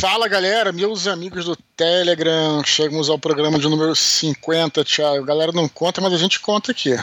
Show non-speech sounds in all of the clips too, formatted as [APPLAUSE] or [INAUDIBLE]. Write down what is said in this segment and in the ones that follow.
Fala galera, meus amigos do Telegram, chegamos ao programa de número 50, Thiago. Galera não conta, mas a gente conta aqui.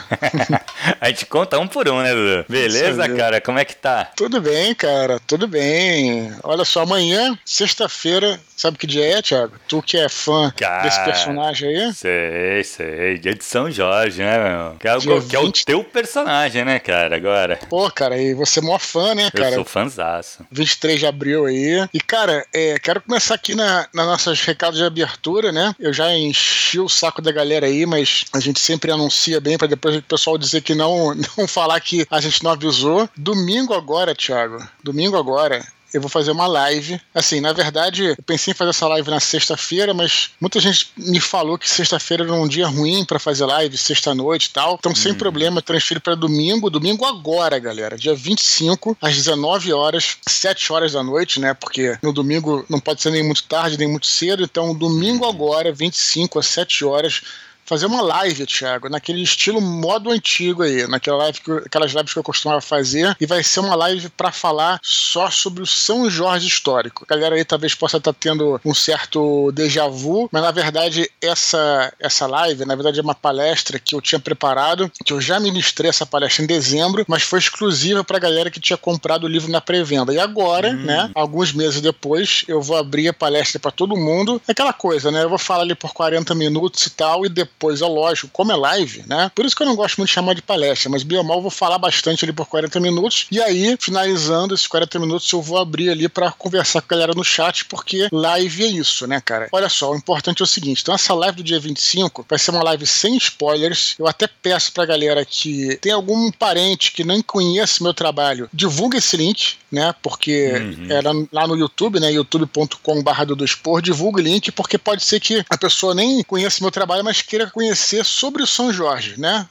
[LAUGHS] a gente conta um por um, né, Dudu? Beleza, cara? Como é que tá? Tudo bem, cara, tudo bem. Olha só, amanhã, sexta-feira, sabe que dia é, Thiago? Tu que é fã cara, desse personagem aí? Sei, sei. Dia de São Jorge, né, meu? Que é, o, que é o teu personagem, né, cara, agora. Pô, cara, e você é maior fã, né, cara? Eu sou fãzaço. 23 de abril aí. E, cara, é, quero começar aqui na, nas nossas recados de abertura, né? Eu já enchi o saco da galera aí, mas a gente sempre anuncia bem para depois o pessoal dizer que não, [LAUGHS] não falar que a gente não avisou. Domingo agora, Thiago. Domingo agora eu vou fazer uma live. Assim, na verdade, eu pensei em fazer essa live na sexta-feira, mas muita gente me falou que sexta-feira era um dia ruim para fazer live, sexta-noite e tal. Então, sem hum. problema, transfiro para domingo. Domingo agora, galera. Dia 25, às 19 horas, 7 horas da noite, né? Porque no domingo não pode ser nem muito tarde, nem muito cedo. Então, domingo agora, 25 às 7 horas fazer uma live, Thiago, naquele estilo modo antigo aí, naquela live que, aquelas lives que eu costumava fazer, e vai ser uma live para falar só sobre o São Jorge histórico. A galera aí talvez possa estar tá tendo um certo déjà vu, mas na verdade essa essa live, na verdade é uma palestra que eu tinha preparado, que eu já ministrei essa palestra em dezembro, mas foi exclusiva para a galera que tinha comprado o livro na pré-venda. E agora, hum. né, alguns meses depois, eu vou abrir a palestra para todo mundo. Aquela coisa, né? Eu vou falar ali por 40 minutos e tal, e depois depois, é lógico, como é live, né? Por isso que eu não gosto muito de chamar de palestra, mas biomal eu vou falar bastante ali por 40 minutos. E aí, finalizando esses 40 minutos, eu vou abrir ali para conversar com a galera no chat, porque live é isso, né, cara? Olha só, o importante é o seguinte: então, essa live do dia 25 vai ser uma live sem spoilers. Eu até peço pra galera que tem algum parente que não conhece meu trabalho, divulga esse link, né? Porque uhum. era lá no YouTube, né? youtube.com/barra do Expor, divulga o link, porque pode ser que a pessoa nem conheça meu trabalho, mas queira conhecer sobre o São Jorge, né?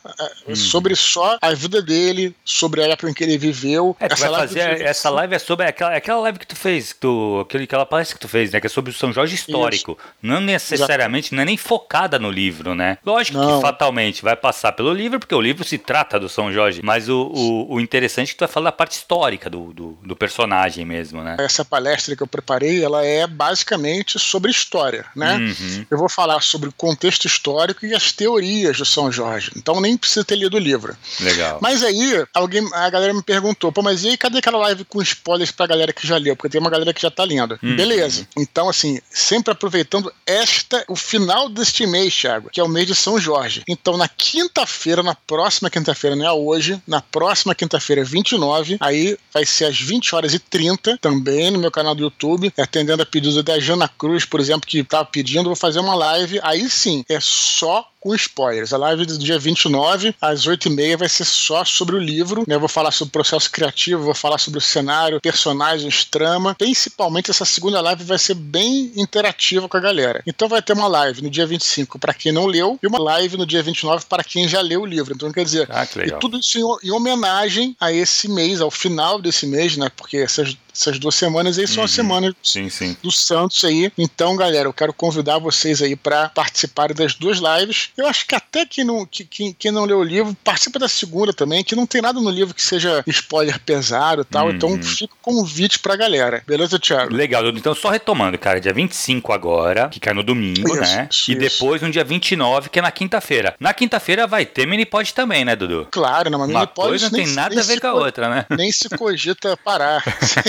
Hum. Sobre só a vida dele, sobre a época em que ele viveu. É, essa, live fazer, essa live é sobre aquela, aquela live que tu fez, que tu, aquela palestra que tu fez, né? Que é sobre o São Jorge histórico. Isso. Não necessariamente, Exato. não é nem focada no livro, né? Lógico não. que fatalmente vai passar pelo livro, porque o livro se trata do São Jorge. Mas o, o, o interessante é que tu vai falar da parte histórica do, do, do personagem mesmo, né? Essa palestra que eu preparei, ela é basicamente sobre história, né? Uhum. Eu vou falar sobre o contexto histórico e as teorias do São Jorge. Então nem precisa ter lido o livro. Legal. Mas aí, alguém, a galera me perguntou, pô, mas e aí, cadê aquela live com spoilers pra galera que já leu? Porque tem uma galera que já tá lendo. Hum. Beleza. Então, assim, sempre aproveitando esta, o final deste mês, Thiago, que é o mês de São Jorge. Então, na quinta-feira, na próxima quinta-feira, não é hoje, na próxima quinta-feira, 29, aí vai ser às 20 horas e 30, também no meu canal do YouTube, atendendo a pedido da Jana Cruz, por exemplo, que tava pedindo, vou fazer uma live. Aí sim, é só よ com spoilers. A live do dia 29, às 8h30, vai ser só sobre o livro. Né? Eu vou falar sobre o processo criativo, vou falar sobre o cenário, personagens, trama. Principalmente essa segunda live vai ser bem interativa com a galera. Então vai ter uma live no dia 25 para quem não leu e uma live no dia 29 para quem já leu o livro. Então quer dizer, ah, que e tudo isso em, em, homenagem a esse mês, ao final desse mês, né? Porque essas, essas duas semanas aí são uhum. as semanas sim, sim. do Santos aí. Então, galera, eu quero convidar vocês aí para participarem das duas lives eu acho que até quem não, que, que, quem não leu o livro participa da segunda também, que não tem nada no livro que seja spoiler pesado e tal. Uhum. Então fica o convite pra galera. Beleza, Thiago? Legal, Então, só retomando, cara, dia 25 agora, que cai no domingo, isso, né? Isso, e depois no dia 29, que é na quinta-feira. Na quinta-feira vai ter mini pod também, né, Dudu? Claro, não, mas Uma pod coisa não tem nada a ver com a outra, né? Nem se cogita parar.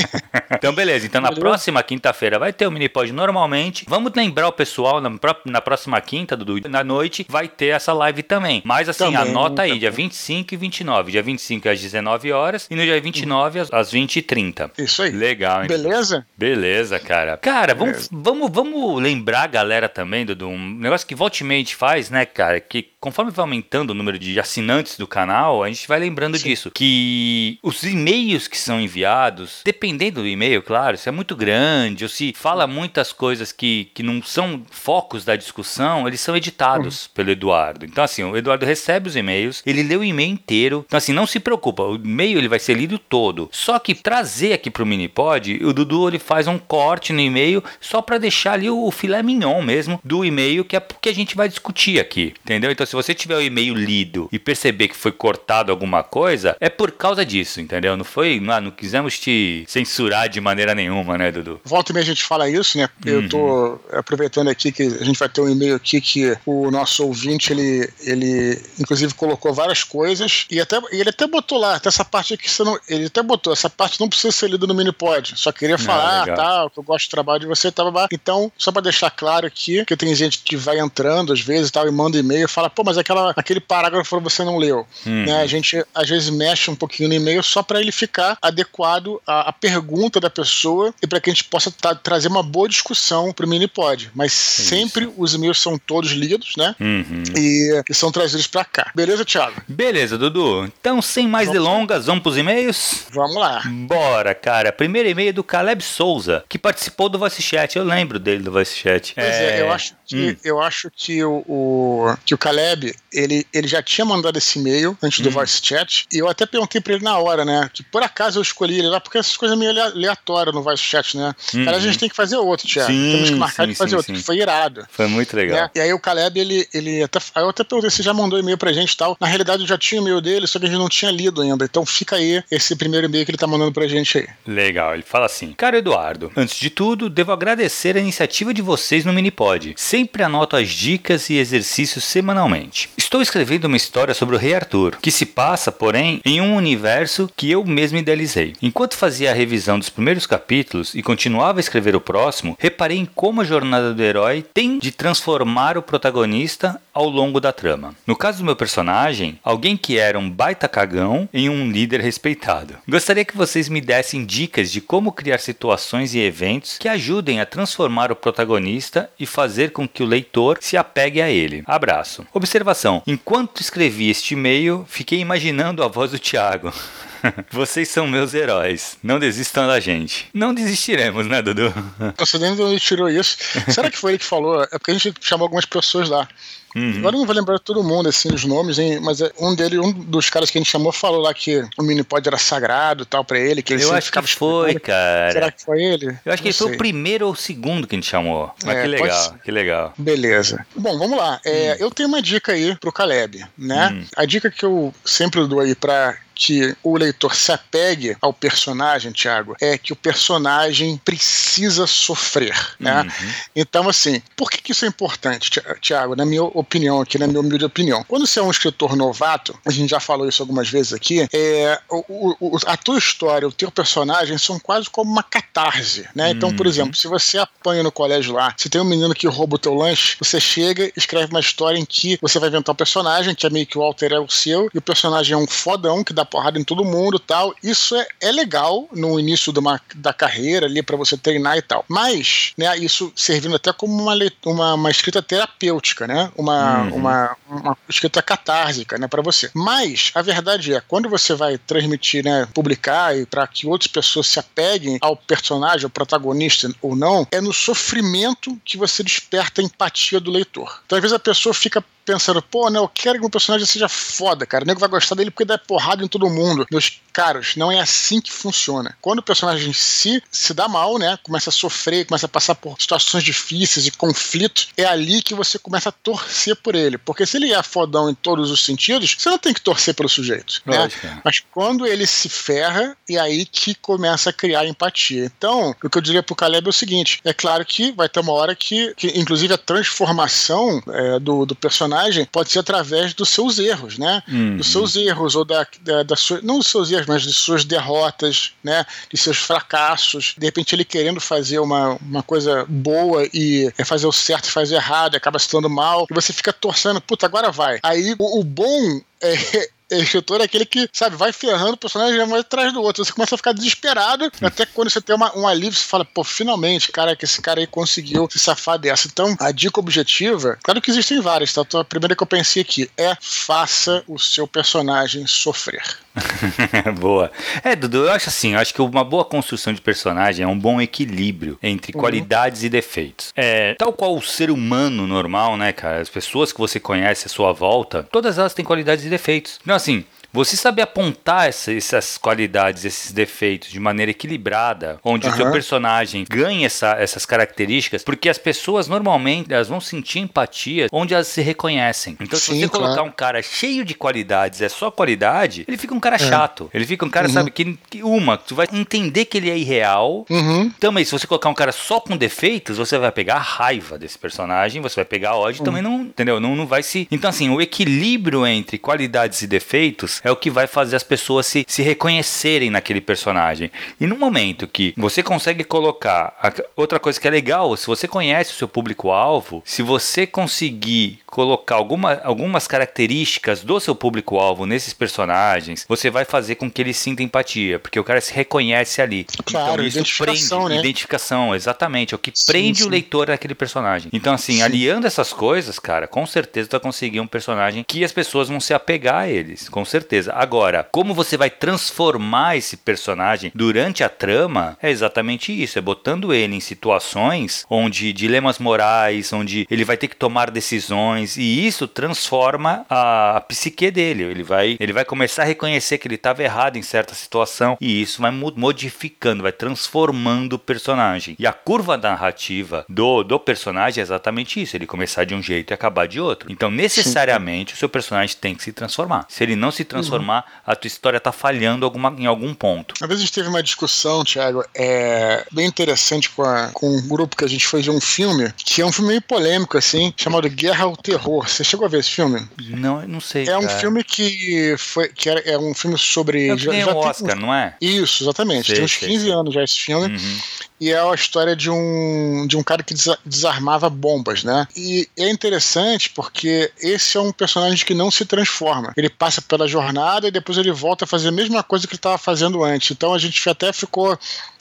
[LAUGHS] então, beleza. Então, na próxima quinta-feira vai ter o mini pod normalmente. Vamos lembrar o pessoal na, na próxima quinta, Dudu, na noite, vai ter essa live também. Mas assim, também, anota aí, dia 25 e 29. Dia 25 às 19 horas e no dia 29 às 20 e 30. Isso aí. Legal, hein? Beleza? Beleza, cara. Cara, vamos, vamos, vamos lembrar a galera também do, do um negócio que Volte faz, né, cara? Que conforme vai aumentando o número de assinantes do canal, a gente vai lembrando Sim. disso. Que os e-mails que são enviados, dependendo do e-mail, claro, se é muito grande ou se fala muitas coisas que, que não são focos da discussão, eles são editados uhum pelo Eduardo. Então, assim, o Eduardo recebe os e-mails, ele lê o e-mail inteiro. Então, assim, não se preocupa, o e-mail ele vai ser lido todo. Só que trazer aqui pro Minipod, o Dudu ele faz um corte no e-mail só para deixar ali o filé mignon mesmo do e-mail que é porque a gente vai discutir aqui, entendeu? Então, se você tiver o e-mail lido e perceber que foi cortado alguma coisa, é por causa disso, entendeu? Não foi, não, não quisemos te censurar de maneira nenhuma, né, Dudu? Volta e meia a gente fala isso, né? Eu tô uhum. aproveitando aqui que a gente vai ter um e-mail aqui que o nosso ouvinte, ele, ele inclusive colocou várias coisas e até ele até botou lá, até essa parte aqui, você não, ele até botou, essa parte não precisa ser lida no Minipod, só queria falar, ah, tal, que eu gosto do trabalho de você, tal, tá, então, só para deixar claro aqui, que tem gente que vai entrando às vezes tal, e manda e-mail e fala, pô, mas aquela, aquele parágrafo você não leu. Uhum. Né? A gente às vezes mexe um pouquinho no e-mail só para ele ficar adequado à, à, pergunta da pessoa e para que a gente possa trazer uma boa discussão pro Minipod. Mas Isso. sempre os e-mails são todos lidos, né? Uhum. E, e, são trazidos para cá. Beleza, Thiago? Beleza, Dudu. Então, sem mais vamos. delongas, vamos pros e-mails? Vamos lá. Bora, cara. Primeiro e-mail é do Caleb Souza, que participou do Voice Chat. Eu lembro dele do Voice Chat. Pois é, é eu acho que, hum. eu acho que o, o, que o Caleb, ele, ele já tinha mandado esse e-mail antes do hum. Voice Chat, e eu até perguntei pra ele na hora, né? Que por acaso eu escolhi ele lá, porque essas coisas meio aleatórias no Voice Chat, né? Uhum. Cara, a gente tem que fazer outro, Thiago. Sim, Temos que marcar sim, de fazer sim, outro, que foi irado. Foi muito legal. Né? E aí o Caleb, ele, ele até. Eu até perguntei se já mandou e-mail pra gente e tal. Na realidade, eu já tinha o e-mail dele, só que a gente não tinha lido ainda. Então fica aí esse primeiro e-mail que ele tá mandando pra gente aí. Legal, ele fala assim: Caro Eduardo, antes de tudo, devo agradecer a iniciativa de vocês no Minipod. Sempre anoto as dicas e exercícios semanalmente. Estou escrevendo uma história sobre o Rei Arthur, que se passa, porém, em um universo que eu mesmo idealizei. Enquanto fazia a revisão dos primeiros capítulos e continuava a escrever o próximo, reparei em como a jornada do herói tem de transformar o protagonista ao longo da trama. No caso do meu personagem, alguém que era um baita cagão em um líder respeitado. Gostaria que vocês me dessem dicas de como criar situações e eventos que ajudem a transformar o protagonista e fazer com que o leitor se apegue a ele. Abraço. Observação: enquanto escrevi este e-mail, fiquei imaginando a voz do Thiago. [LAUGHS] Vocês são meus heróis. Não desistam da gente. Não desistiremos, né, Dudu? Nossa, nem ele tirou isso. Será que foi ele que falou? É porque a gente chamou algumas pessoas lá. Uhum. Agora eu não vou lembrar todo mundo, assim, os nomes, hein, mas é um dele, um dos caras que a gente chamou, falou lá que o Minipod era sagrado tal pra ele. Que ele eu acho que foi, cara. Será que foi ele? Eu acho que ele foi o primeiro ou o segundo que a gente chamou. Mas é, que legal, que legal. Beleza. Bom, vamos lá. É, hum. Eu tenho uma dica aí pro Caleb, né? Hum. A dica que eu sempre dou aí pra que o leitor se apegue ao personagem, Tiago, é que o personagem precisa sofrer, né? Uhum. Então, assim, por que, que isso é importante, Tiago? Na minha opinião aqui, na minha humilde opinião. Quando você é um escritor novato, a gente já falou isso algumas vezes aqui, é, o, o, a tua história, o teu personagem são quase como uma catarse, né? Então, por uhum. exemplo, se você apanha no colégio lá, se tem um menino que rouba o teu lanche, você chega, escreve uma história em que você vai inventar um personagem, que é meio que o alter é o seu, e o personagem é um fodão que dá porrada em todo mundo tal. Isso é, é legal no início uma, da carreira ali para você treinar e tal. Mas, né, isso servindo até como uma, uma, uma escrita terapêutica, né? Uma, uhum. uma, uma escrita catársica, né, para você. Mas a verdade é, quando você vai transmitir, né, publicar e para que outras pessoas se apeguem ao personagem, ao protagonista ou não, é no sofrimento que você desperta a empatia do leitor. Então, às vezes a pessoa fica pensando, pô, né, eu quero que o personagem seja foda, cara. O nego vai gostar dele porque dá porrada em todo mundo. Meus caros, não é assim que funciona. Quando o personagem se, se dá mal, né, começa a sofrer, começa a passar por situações difíceis e conflitos, é ali que você começa a torcer por ele. Porque se ele é fodão em todos os sentidos, você não tem que torcer pelo sujeito. Né? Mas quando ele se ferra, é aí que começa a criar empatia. Então, o que eu diria pro Caleb é o seguinte: é claro que vai ter uma hora que, que inclusive, a transformação é, do, do personagem pode ser através dos seus erros, né? Uhum. Dos seus erros, ou da, da, da sua, não dos seus erros, mas de suas derrotas, né? De seus fracassos. De repente ele querendo fazer uma, uma coisa boa e é fazer o certo e fazer errado, e acaba se dando mal, e você fica torcendo, puta, agora vai. Aí o, o bom é, escritor é aquele que, sabe, vai ferrando o personagem um atrás do outro. Você começa a ficar desesperado, até quando você tem uma, um alívio, você fala, pô, finalmente, cara, que esse cara aí conseguiu se safar dessa. Então, a dica objetiva, claro que existem várias, tá? Então, a primeira que eu pensei aqui é faça o seu personagem sofrer. [LAUGHS] boa. É, Dudu, eu acho assim, eu acho que uma boa construção de personagem é um bom equilíbrio entre uhum. qualidades e defeitos. É, tal qual o ser humano normal, né, cara? As pessoas que você conhece à sua volta, todas elas têm qualidades e defeitos. Então, assim, você saber apontar essa, essas qualidades, esses defeitos de maneira equilibrada, onde uhum. o seu personagem ganha essa, essas características, porque as pessoas normalmente elas vão sentir empatia onde elas se reconhecem. Então, Sim, se você claro. colocar um cara cheio de qualidades, é só qualidade, ele fica um cara é. chato. Ele fica um cara, uhum. sabe, que, que, uma, tu vai entender que ele é irreal. Uhum. Também, se você colocar um cara só com defeitos, você vai pegar a raiva desse personagem, você vai pegar ódio, também não, entendeu? Não, não vai se. Então, assim, o equilíbrio entre qualidades e defeitos é o que vai fazer as pessoas se, se reconhecerem naquele personagem. E no momento que você consegue colocar. A, outra coisa que é legal, se você conhece o seu público-alvo, se você conseguir colocar alguma, algumas características do seu público-alvo nesses personagens, você vai fazer com que ele sinta empatia, porque o cara se reconhece ali. Claro, então, isso identificação, prende, né? Identificação, exatamente. É o que sim, prende sim. o leitor naquele personagem. Então, assim, sim. aliando essas coisas, cara, com certeza tu vai conseguir um personagem que as pessoas vão se apegar a eles, com certeza. Agora, como você vai transformar esse personagem durante a trama, é exatamente isso, é botando ele em situações onde dilemas morais, onde ele vai ter que tomar decisões, e isso transforma a, a psique dele. Ele vai, ele vai começar a reconhecer que ele estava errado em certa situação e isso vai modificando, vai transformando o personagem. E a curva narrativa do, do personagem é exatamente isso: ele começar de um jeito e acabar de outro. Então, necessariamente, Sim. o seu personagem tem que se transformar. Se ele não se transformar, uhum. a tua história está falhando alguma, em algum ponto. Às vezes a gente teve uma discussão, Thiago, é, bem interessante com, a, com um grupo que a gente fez de um filme, que é um filme meio polêmico, assim, chamado Guerra ao terror. Você chegou a ver esse filme? Não, não sei. É um filme que foi que era, é um filme sobre. Já, já Oscar, não é? Isso, exatamente. Sei, tem uns 15 sei. anos já esse filme. Uhum. E é a história de um, de um cara que desarmava bombas, né? E é interessante porque esse é um personagem que não se transforma. Ele passa pela jornada e depois ele volta a fazer a mesma coisa que ele estava fazendo antes. Então a gente até ficou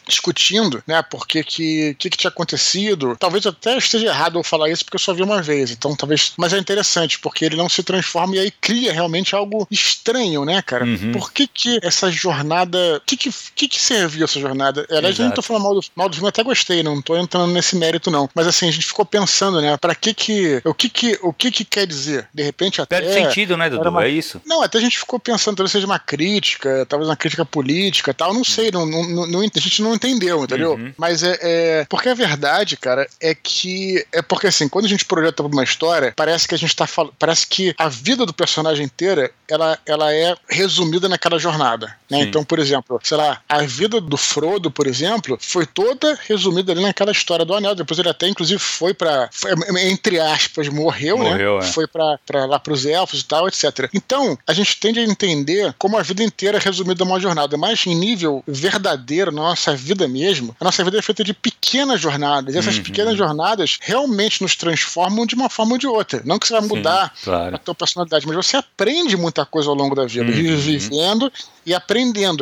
discutindo, né, por que que, que, tinha acontecido. Talvez até esteja errado eu falar isso porque eu só vi uma vez, então talvez. Mas é interessante porque ele não se transforma e aí cria realmente algo estranho, né, cara? Uhum. Por que que essa jornada. Que que, que, que serviu essa jornada? Aliás, eu não tô falando mal do, mal do filme, até gostei, não tô entrando nesse mérito, não. Mas assim, a gente ficou pensando, né, pra que que. O que que, o que, que quer dizer? De repente até. Perde sentido, né, Dudu? Uma... É isso? Não, até a gente ficou pensando, talvez seja uma crítica, talvez uma crítica política tal, não sei, não, não, não, a gente não entendeu, entendeu? Uhum. Mas é, é, Porque a verdade, cara, é que. É porque assim, quando a gente projeta uma história, parece que a gente tá falando. Parece que a vida do personagem inteira ela, ela é resumida naquela jornada. Né? Então, por exemplo, sei lá, a vida do Frodo, por exemplo, foi toda resumida ali naquela história do Anel. Depois ele até, inclusive, foi para entre aspas, morreu, né? morreu né? É. Foi para lá pros elfos e tal, etc. Então, a gente tende a entender como a vida inteira é resumida numa jornada, mas em nível verdadeiro, na nossa vida mesmo mesmo, a nossa vida é feita de pequenas jornadas. E essas uhum. pequenas jornadas realmente nos transformam de uma forma ou de outra. Não que você vai mudar Sim, claro. a tua personalidade, mas você aprende muita coisa ao longo da vida, uhum. vivendo e aprendendo.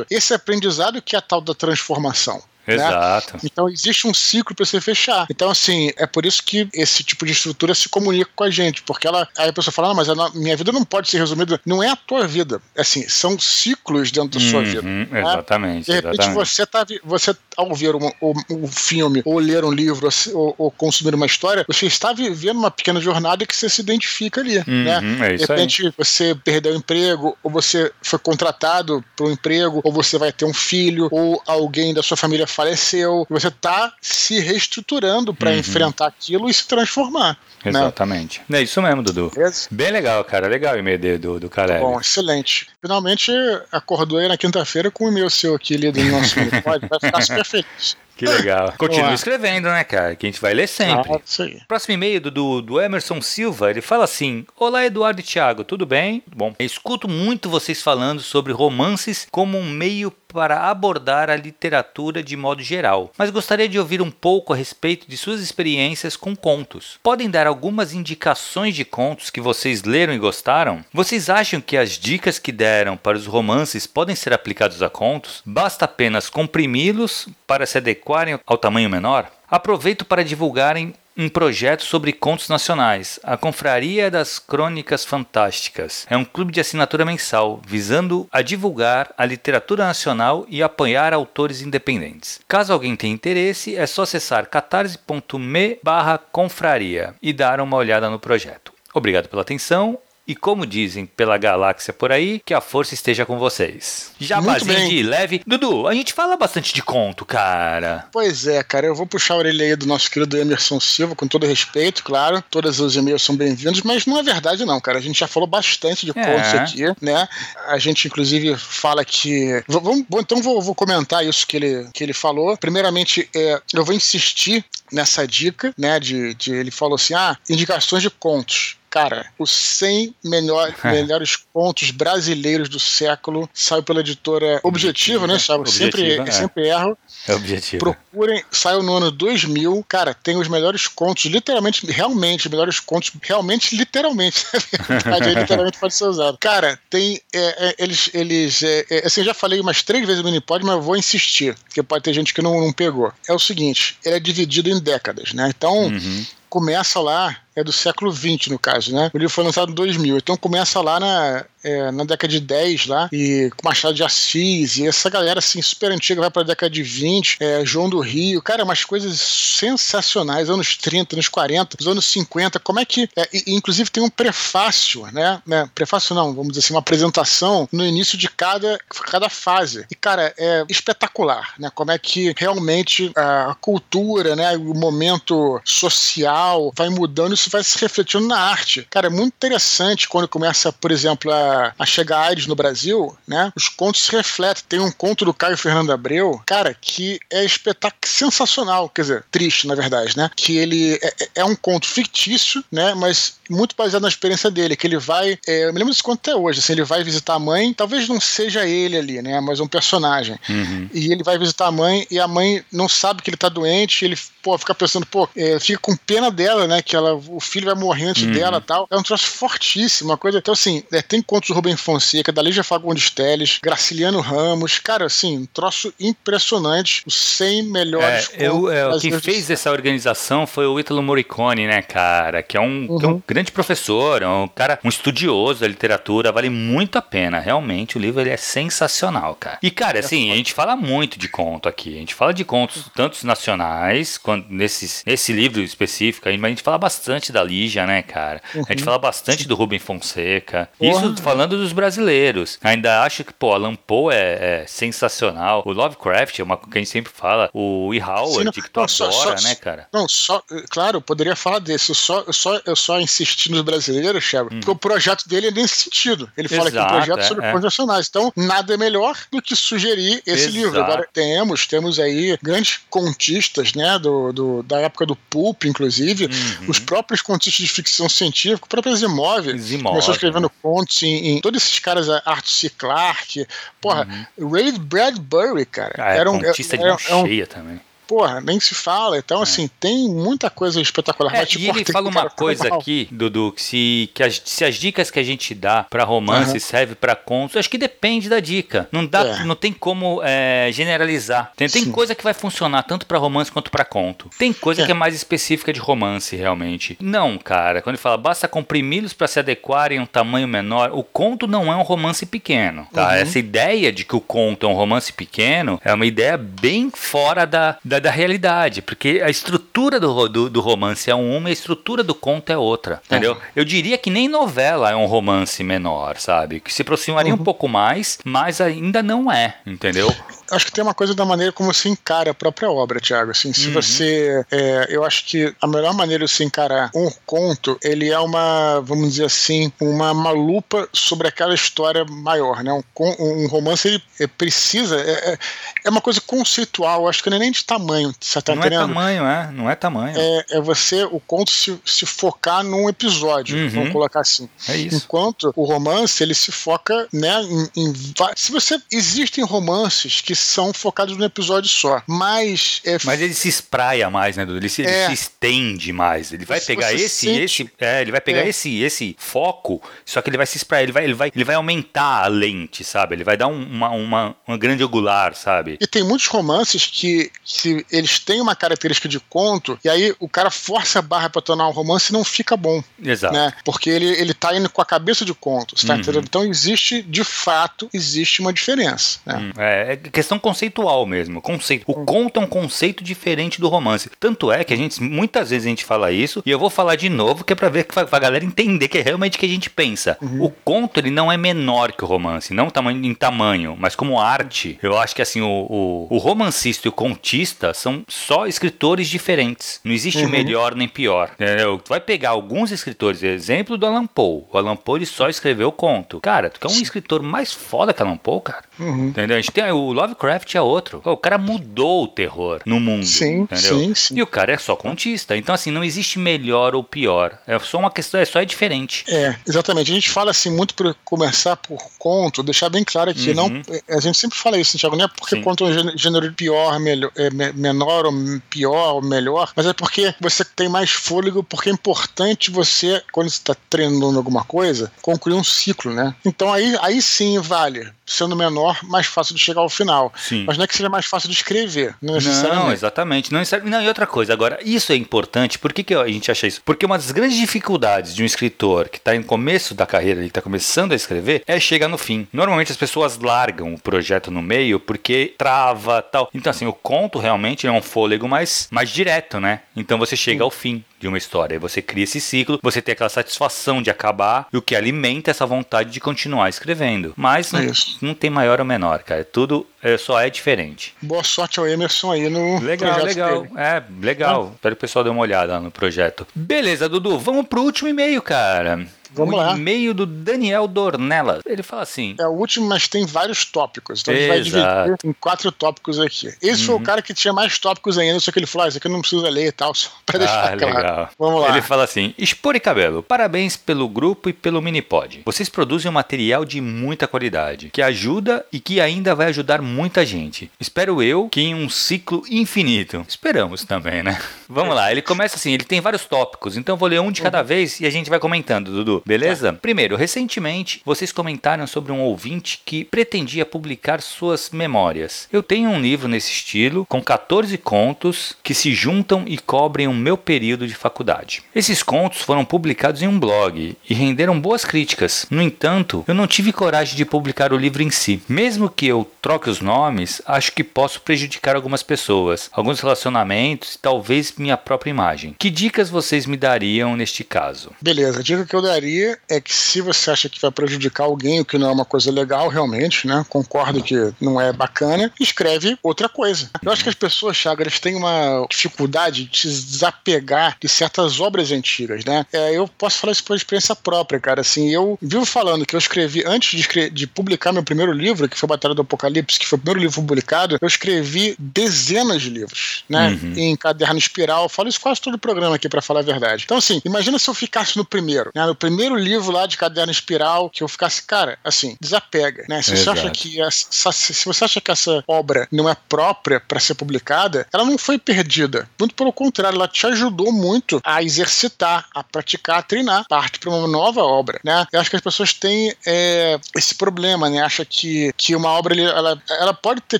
Esse aprendizado que é a tal da transformação. Né? Exato. Né? Então existe um ciclo para você fechar. Então, assim, é por isso que esse tipo de estrutura se comunica com a gente, porque ela. Aí a pessoa fala, ah, mas a minha vida não pode ser resumida. Não é a tua vida. Assim, são ciclos dentro da sua uhum, vida. Né? Exatamente. De repente, exatamente. você tá. Você, ao ver um, um, um filme, ou ler um livro, ou, ou, consumir uma história, você está vivendo uma pequena jornada que você se identifica ali. Uhum, né? É de repente, aí. você perdeu o emprego, ou você foi contratado para um emprego, ou você vai ter um filho, ou alguém da sua família faleceu. Você está se reestruturando para uhum. enfrentar aquilo e se transformar. Né? Exatamente. Né? É isso mesmo, Dudu. Bem legal, cara. Legal o e-mail do, do Caleb. Bom, excelente. Finalmente acordou aí na quinta-feira com o e-mail seu aqui lido no nosso [LAUGHS] Pode, vai ficar super feliz. Que legal. [LAUGHS] Continua escrevendo, né, cara? Que a gente vai ler sempre. Ah, isso aí. Próximo e-mail do, do Emerson Silva, ele fala assim: Olá, Eduardo e Thiago, tudo bem? Bom, eu escuto muito vocês falando sobre romances como um meio para abordar a literatura de modo geral, mas gostaria de ouvir um pouco a respeito de suas experiências com contos. Podem dar algumas indicações de contos que vocês leram e gostaram? Vocês acham que as dicas que deram para os romances podem ser aplicados a contos? Basta apenas comprimi-los para se adequarem ao tamanho menor? Aproveito para divulgarem um projeto sobre contos nacionais, a Confraria das Crônicas Fantásticas. É um clube de assinatura mensal visando a divulgar a literatura nacional e apoiar autores independentes. Caso alguém tenha interesse, é só acessar catarse.me/confraria e dar uma olhada no projeto. Obrigado pela atenção e como dizem pela galáxia por aí, que a força esteja com vocês. Jabazinho de leve. Dudu, a gente fala bastante de conto, cara. Pois é, cara. Eu vou puxar a orelha aí do nosso querido Emerson Silva, com todo respeito, claro. Todos os e-mails são bem-vindos, mas não é verdade, não, cara. A gente já falou bastante de é. contos aqui, né? A gente, inclusive, fala que. Vamos, então vou, vou comentar isso que ele, que ele falou. Primeiramente, é, eu vou insistir nessa dica, né? De, de ele falou assim: ah, indicações de contos. Cara, os 100 melhor, [LAUGHS] melhores contos brasileiros do século saiu pela editora Objetiva, né? Sabe? Sempre, é. sempre erro. É objetivo. Procurem, saiu no ano 2000. Cara, tem os melhores contos, literalmente, realmente, melhores contos, realmente, literalmente. [LAUGHS] verdade, literalmente pode ser usado. Cara, tem. É, é, eles. eles é, é, assim, eu já falei umas três vezes no Minipod, mas eu vou insistir, porque pode ter gente que não, não pegou. É o seguinte: ele é dividido em décadas, né? Então. Uhum começa lá, é do século XX no caso, né? O livro foi lançado em 2000, então começa lá na, é, na década de 10 lá, e com Machado de Assis, e essa galera assim super antiga vai para a década de 20, é, João do Rio, cara, umas coisas sensacionais, anos 30, anos 40, os anos 50, como é que. É, e, inclusive tem um prefácio, né? né? Prefácio não, vamos dizer assim, uma apresentação no início de cada, cada fase. E, cara, é espetacular, né? Como é que realmente a cultura, né? O momento social vai mudando, isso vai se refletindo na arte. Cara, é muito interessante quando começa, por exemplo, a a, chegar a AIDS no Brasil, né? Os contos se refletem. Tem um conto do Caio Fernando Abreu, cara, que é espetáculo sensacional, quer dizer, triste, na verdade, né? Que ele é, é, é um conto fictício, né? Mas muito baseado na experiência dele, que ele vai. É, eu me lembro desse conto até hoje, assim, ele vai visitar a mãe, talvez não seja ele ali, né? Mas um personagem. Uhum. E ele vai visitar a mãe e a mãe não sabe que ele tá doente, ele, pô, fica pensando, pô, é, fica com pena dela, né? Que ela, o filho vai morrer antes uhum. dela tal. É um troço fortíssimo, uma coisa. Então, assim, é, tem contos do Rubem Fonseca, da Lígia Fagundes Teles, Graciliano Ramos, cara, assim, um troço impressionante. Os 100 melhores é, eu, é, Quem fez essa organização foi o Ítalo Morricone, né, cara? Que é um, uhum. que é um uhum. grande professor, é um cara, um estudioso da literatura, vale muito a pena. Realmente, o livro ele é sensacional, cara. E, cara, assim, a gente fala muito de conto aqui. A gente fala de contos tantos nacionais, quando, nesses, nesse livro específico, mas a gente fala bastante da Lígia, né, cara? Uhum. A gente uhum. fala bastante do Rubem Fonseca. Isso falando dos brasileiros. Ainda acho que, pô, Alan Poe é, é sensacional. O Lovecraft é uma que a gente sempre fala. O E. Howard, que tu não, adora, só, né, cara? Não, só, claro, eu poderia falar desse. Eu só, eu só, eu só insisti nos brasileiros, hum. porque o projeto dele é nesse sentido. Ele Exato, fala que é um projeto sobre é, contos nacionais. Então, nada é melhor do que sugerir esse Exato. livro. Agora, temos, temos aí grandes contistas, né, do, do da época do Pulp, inclusive, uhum. os próprios contistas de ficção científica, o próprio Asimov, Asimov começou escrevendo contos em, em, todos esses caras, Arthur C. Clarke, porra, uhum. Ray Bradbury, cara. Ah, é, era um, contista era, de mão era, cheia um, também porra, nem se fala. Então, é. assim, tem muita coisa espetacular. É, e ele fala uma coisa aqui, Dudu, que, se, que as, se as dicas que a gente dá para romance uhum. serve para contos, acho que depende da dica. Não dá, é. não tem como é, generalizar. Tem, tem coisa que vai funcionar tanto para romance quanto para conto. Tem coisa é. que é mais específica de romance, realmente. Não, cara. Quando ele fala basta comprimi-los para se adequarem a um tamanho menor, o conto não é um romance pequeno, tá? Uhum. Essa ideia de que o conto é um romance pequeno é uma ideia bem fora da, da da, da realidade, porque a estrutura do, do, do, romance é uma e a estrutura do conto é outra, entendeu? Uhum. Eu diria que nem novela é um romance menor, sabe? Que se aproximaria uhum. um pouco mais, mas ainda não é, entendeu? acho que tem uma coisa da maneira como você encara a própria obra, Thiago. Assim, se uhum. você. É, eu acho que a melhor maneira de se encarar um conto, ele é uma, vamos dizer assim, uma, uma lupa sobre aquela história maior, né? Um, um romance, ele precisa. É, é, é uma coisa conceitual, acho que não é nem de tamanho, você tá não entendendo? Não é tamanho, é. Não é tamanho. É, é você, o conto, se, se focar num episódio, uhum. vamos colocar assim. É isso. Enquanto o romance, ele se foca, né, em, em se você. Existem romances que são focados num episódio só. Mas. É... Mas ele se espraia mais, né, Dudu? Ele se, é. ele se estende mais. Ele vai pegar esse, sente... esse. É, ele vai pegar é. esse, esse foco, só que ele vai se espraiar, ele vai, ele vai, ele vai aumentar a lente, sabe? Ele vai dar uma, uma, uma grande angular, sabe? E tem muitos romances que, que eles têm uma característica de conto, e aí o cara força a barra pra tornar um romance e não fica bom. Exato. Né? Porque ele, ele tá indo com a cabeça de conto, tá uhum. entendendo? Então existe, de fato, existe uma diferença. Né? Hum, é, é, questão conceitual mesmo. Conceito. O conto é um conceito diferente do romance. Tanto é que a gente, muitas vezes a gente fala isso, e eu vou falar de novo, que é pra ver, pra galera entender que é realmente o que a gente pensa. Uhum. O conto, ele não é menor que o romance, não tamanho, em tamanho, mas como arte, eu acho que assim, o, o, o romancista e o contista são só escritores diferentes. Não existe uhum. melhor nem pior. Entendeu? Tu vai pegar alguns escritores, exemplo do Alan Poe. O Alan Poe ele só escreveu conto. Cara, tu quer um escritor mais foda que Alan Poe, cara? Uhum. Entendeu? A gente tem, o Lovecraft é outro. O cara mudou o terror no mundo. Sim, entendeu? sim, sim. E o cara é só contista. Então, assim, não existe melhor ou pior. É só uma questão, é só é diferente. É, exatamente. A gente fala assim muito por começar por conto, deixar bem claro aqui. Uhum. Não, a gente sempre fala isso, Thiago, não é porque sim. conto é um gênero pior, melhor, é, menor ou pior ou melhor, mas é porque você tem mais fôlego, porque é importante você, quando você está treinando alguma coisa, concluir um ciclo, né? Então aí, aí sim vale sendo menor, mais fácil de chegar ao final. Sim. Mas não é que seja mais fácil de escrever, não necessariamente. Não, exatamente. Não, não, e outra coisa, agora, isso é importante, por que, que a gente acha isso? Porque uma das grandes dificuldades de um escritor que está em começo da carreira, que está começando a escrever, é chegar no fim. Normalmente as pessoas largam o projeto no meio porque trava tal. Então, assim, o conto realmente é um fôlego mais, mais direto, né? Então você chega Sim. ao fim de uma história. E você cria esse ciclo, você tem aquela satisfação de acabar, e o que alimenta essa vontade de continuar escrevendo. Mas é não, não, tem maior ou menor, cara. Tudo é, só é diferente. Boa sorte ao Emerson aí no legal, legal. Dele. É, legal. Espero que o pessoal dê uma olhada no projeto. Beleza, Dudu, vamos pro último e-mail, cara. Vamos o lá. e-mail do Daniel Dornella. Ele fala assim: É o último, mas tem vários tópicos. Então a gente vai dividir em quatro tópicos aqui. Esse uhum. foi o uhum. cara que tinha mais tópicos ainda, só que ele falou: ah, isso aqui não precisa ler e tal, [LAUGHS] só pra deixar ah, claro. Legal. Vamos lá. Ele fala assim: Expor e Cabelo, parabéns pelo grupo e pelo Minipod. Vocês produzem um material de muita qualidade, que ajuda e que ainda vai ajudar muita gente. Espero eu que em um ciclo infinito. Esperamos também, né? Vamos lá, ele começa assim: ele tem vários tópicos, então eu vou ler um de cada vez e a gente vai comentando, Dudu. Beleza? Tá. Primeiro, recentemente vocês comentaram sobre um ouvinte que pretendia publicar suas memórias. Eu tenho um livro nesse estilo, com 14 contos que se juntam e cobrem o meu período de faculdade. Esses contos foram publicados em um blog e renderam boas críticas. No entanto, eu não tive coragem de publicar o livro em si. Mesmo que eu troque os nomes, acho que posso prejudicar algumas pessoas, alguns relacionamentos e talvez minha própria imagem. Que dicas vocês me dariam neste caso? Beleza, a dica que eu daria é que se você acha que vai prejudicar alguém, o que não é uma coisa legal realmente, né? Concordo que não é bacana, escreve outra coisa. Eu acho que as pessoas, Chagras, têm uma dificuldade de se desapegar de certas obras antigas, né? É, eu posso falar isso por experiência própria, cara. Assim, eu vivo falando que eu escrevi, antes de, de publicar meu primeiro livro, que foi Batalha do Apocalipse, que foi o primeiro livro publicado, eu escrevi dezenas de livros, né? Uhum. Em caderno espiral. Eu falo isso quase todo o programa aqui, para falar a verdade. Então, assim, imagina se eu ficasse no primeiro, né? No primeiro primeiro livro lá de caderno espiral que eu ficasse, cara, assim, desapega, né? Se você acha que essa, se você acha que essa obra não é própria para ser publicada, ela não foi perdida. Muito pelo contrário, ela te ajudou muito a exercitar, a praticar, a treinar, parte para uma nova obra, né? Eu acho que as pessoas têm é, esse problema, né? Acha que, que uma obra ela, ela pode ter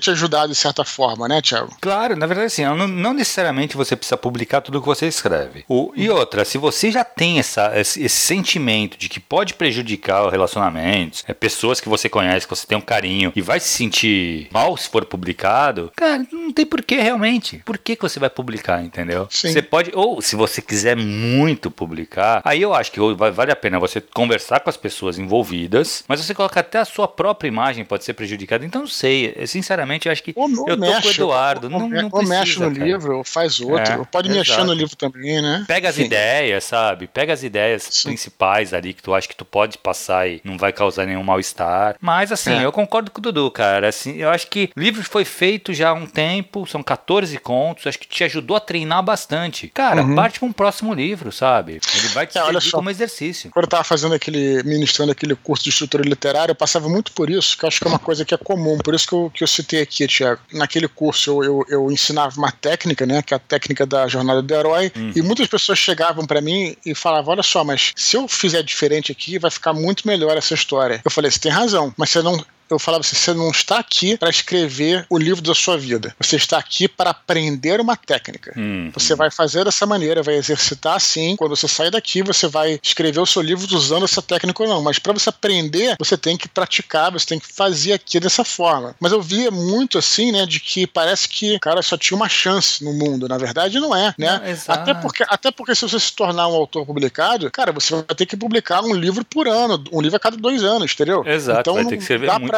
te ajudado de certa forma, né, Tiago? Claro, na verdade, assim, não, não necessariamente você precisa publicar tudo que você escreve. O, e outra, se você já tem essa, esse, esse sentimento de que pode prejudicar relacionamentos, é pessoas que você conhece, que você tem um carinho e vai se sentir mal se for publicado, cara, não tem porquê realmente. Por que, que você vai publicar, entendeu? Sim. Você pode, ou se você quiser muito publicar, aí eu acho que vale a pena você conversar com as pessoas envolvidas, mas você coloca até a sua própria imagem pode ser prejudicada. Então não sei, eu, acho que ou, ou eu tô mexe, com o Eduardo, ou, não, não precisa, mexe no cara. livro, ou faz outro, é, pode exato. mexer no livro também, né? Pega as Sim. ideias, sabe? Pega as ideias Sim. principais ali que tu acha que tu pode passar e não vai causar nenhum mal-estar. Mas assim, é. eu concordo com o Dudu, cara. Assim, eu acho que o livro foi feito já há um tempo, são 14 contos, acho que te ajudou a treinar bastante. Cara, uhum. parte para um próximo livro, sabe? Ele vai te é, servir como exercício. Quando eu tava fazendo aquele, ministrando aquele curso de estrutura literária, eu passava muito por isso, que eu acho que é uma coisa que é comum. Por isso que eu, que eu citei aqui, Tiago. Naquele curso eu, eu, eu, ensinava uma técnica, né? Que é a técnica da jornada do herói. Uhum. E muitas pessoas chegavam para mim e falavam: olha só, mas se eu fizer diferente aqui, vai ficar muito melhor essa história. Eu falei, você tem razão, mas você não eu falava assim: você não está aqui para escrever o livro da sua vida. Você está aqui para aprender uma técnica. Hum, você vai fazer dessa maneira, vai exercitar assim. Quando você sair daqui, você vai escrever o seu livro usando essa técnica ou não. Mas para você aprender, você tem que praticar, você tem que fazer aqui dessa forma. Mas eu via muito assim, né, de que parece que o cara só tinha uma chance no mundo. Na verdade, não é, né? Não, até, porque, até porque se você se tornar um autor publicado, cara, você vai ter que publicar um livro por ano, um livro a cada dois anos, entendeu? Exato, então, vai ter que escrever muito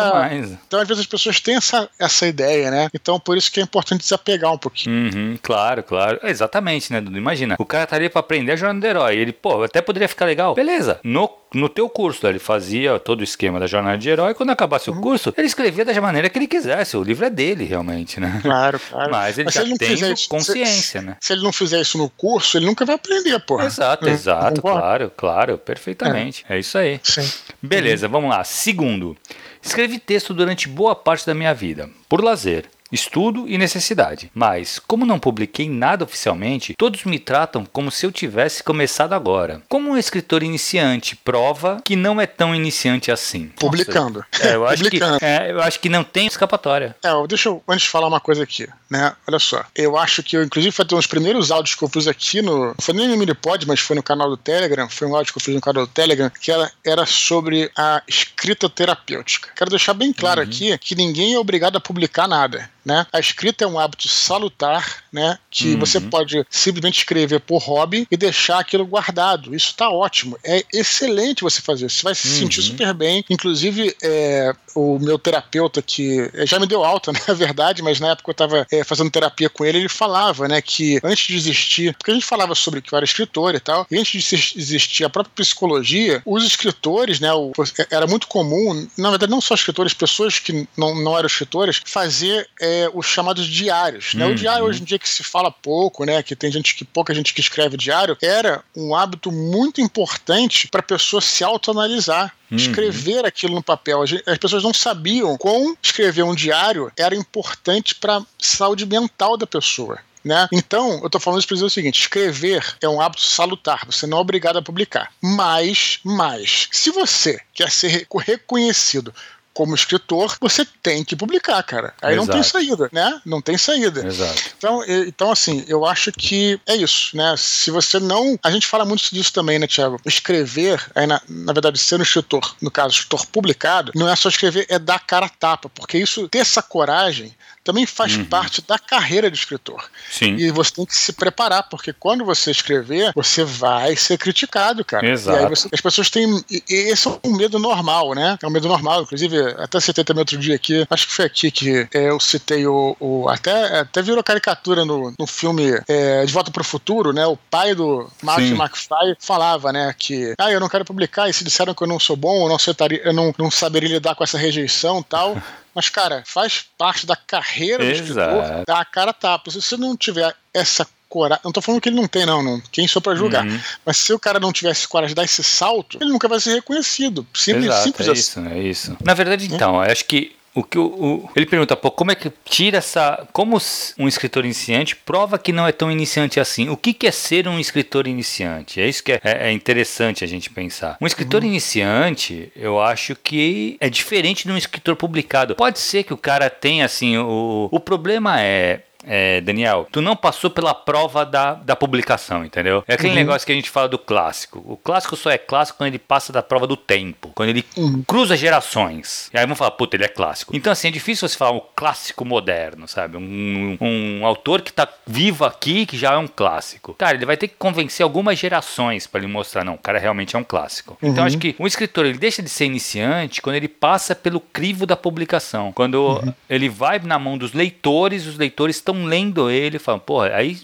Então, às vezes, as pessoas têm essa, essa ideia, né? Então, por isso que é importante desapegar um pouquinho. Uhum, claro, claro. Exatamente, né, Dudu? Imagina, o cara estaria para aprender a jornada do herói. Ele, pô, até poderia ficar legal. Beleza, no no teu curso, ele fazia todo o esquema da jornada de herói, quando acabasse uhum. o curso, ele escrevia da maneira que ele quisesse. O livro é dele, realmente, né? Claro, claro. Mas ele Mas já ele tem isso, consciência, se, né? Se ele não fizer isso no curso, ele nunca vai aprender, porra. Exato, é, exato, claro, claro, perfeitamente. É, é isso aí. Sim. Beleza, vamos lá. Segundo, escrevi texto durante boa parte da minha vida, por lazer estudo e necessidade. Mas, como não publiquei nada oficialmente, todos me tratam como se eu tivesse começado agora. Como um escritor iniciante, prova que não é tão iniciante assim. Publicando. É, eu, acho Publicando. Que, é, eu acho que não tem escapatória. É, deixa eu antes falar uma coisa aqui, né? Olha só. Eu acho que eu, inclusive, foi um dos primeiros áudios que eu fiz aqui no. Não foi nem no Minipod, mas foi no canal do Telegram. Foi um áudio que eu fiz no canal do Telegram, que ela era sobre a escrita terapêutica. Quero deixar bem claro uhum. aqui que ninguém é obrigado a publicar nada. Né? A escrita é um hábito salutar, né? Que uhum. você pode simplesmente escrever por hobby e deixar aquilo guardado. Isso está ótimo. É excelente você fazer. Você vai se uhum. sentir super bem. Inclusive, é, o meu terapeuta, que já me deu alta, [LAUGHS] na verdade, mas na época eu estava é, fazendo terapia com ele, ele falava, né, que antes de existir, porque a gente falava sobre que eu era escritor e tal, e antes de existir a própria psicologia, os escritores, né, o, era muito comum, na verdade, não só escritores, pessoas que não, não eram escritores, fazer. É, os chamados diários. Né? O diário hoje em dia que se fala pouco, né? Que tem gente que pouca gente que escreve diário, era um hábito muito importante para a pessoa se autoanalisar. Uhum. Escrever aquilo no papel. As pessoas não sabiam como escrever um diário era importante para a saúde mental da pessoa. Né? Então, eu estou falando isso para dizer o seguinte: escrever é um hábito salutar, você não é obrigado a publicar. Mas, mas, se você quer ser reconhecido como escritor, você tem que publicar, cara. Aí Exato. não tem saída, né? Não tem saída. Exato. Então, então, assim, eu acho que é isso, né? Se você não. A gente fala muito disso também, né, Tiago? Escrever, aí na, na verdade, ser um escritor, no caso, escritor publicado, não é só escrever, é dar cara a tapa, porque isso, ter essa coragem, também faz uhum. parte da carreira de escritor. Sim. E você tem que se preparar, porque quando você escrever, você vai ser criticado, cara. Exato. E aí você, as pessoas têm. E esse é um medo normal, né? É um medo normal. Inclusive, até citei também outro dia aqui, acho que foi aqui que é, eu citei o. o até, até virou caricatura no, no filme é, De Volta para o Futuro, né? O pai do Martin McFly falava, né? Que, ah, eu não quero publicar, e se disseram que eu não sou bom, eu não, aceitaria, eu não, não saberia lidar com essa rejeição tal. [LAUGHS] Mas, cara, faz parte da carreira do escritor dar a cara tapa. Se você não tiver essa coragem. Não tô falando que ele não tem, não, não. Quem sou para julgar. Uhum. Mas se o cara não tivesse coragem de dar esse salto, ele nunca vai ser reconhecido. Simples, Exato, simples é assim. Isso, é isso. Na verdade, então, é. acho que o que o, o, ele pergunta, pô, como é que tira essa. Como um escritor iniciante prova que não é tão iniciante assim? O que, que é ser um escritor iniciante? É isso que é, é, é interessante a gente pensar. Um escritor uhum. iniciante, eu acho que é diferente de um escritor publicado. Pode ser que o cara tenha assim. O, o problema é é, Daniel, tu não passou pela prova da, da publicação, entendeu? É aquele uhum. negócio que a gente fala do clássico. O clássico só é clássico quando ele passa da prova do tempo, quando ele uhum. cruza gerações. E aí vamos falar, puta, ele é clássico. Então, assim, é difícil você falar um clássico moderno, sabe? Um, um, um autor que tá vivo aqui, que já é um clássico. Cara, ele vai ter que convencer algumas gerações para ele mostrar, não, o cara realmente é um clássico. Então, uhum. Então, acho que o escritor, ele deixa de ser iniciante quando ele passa pelo crivo da publicação. Quando uhum. ele vai na mão dos leitores, os leitores estão estão lendo ele e falam, porra, aí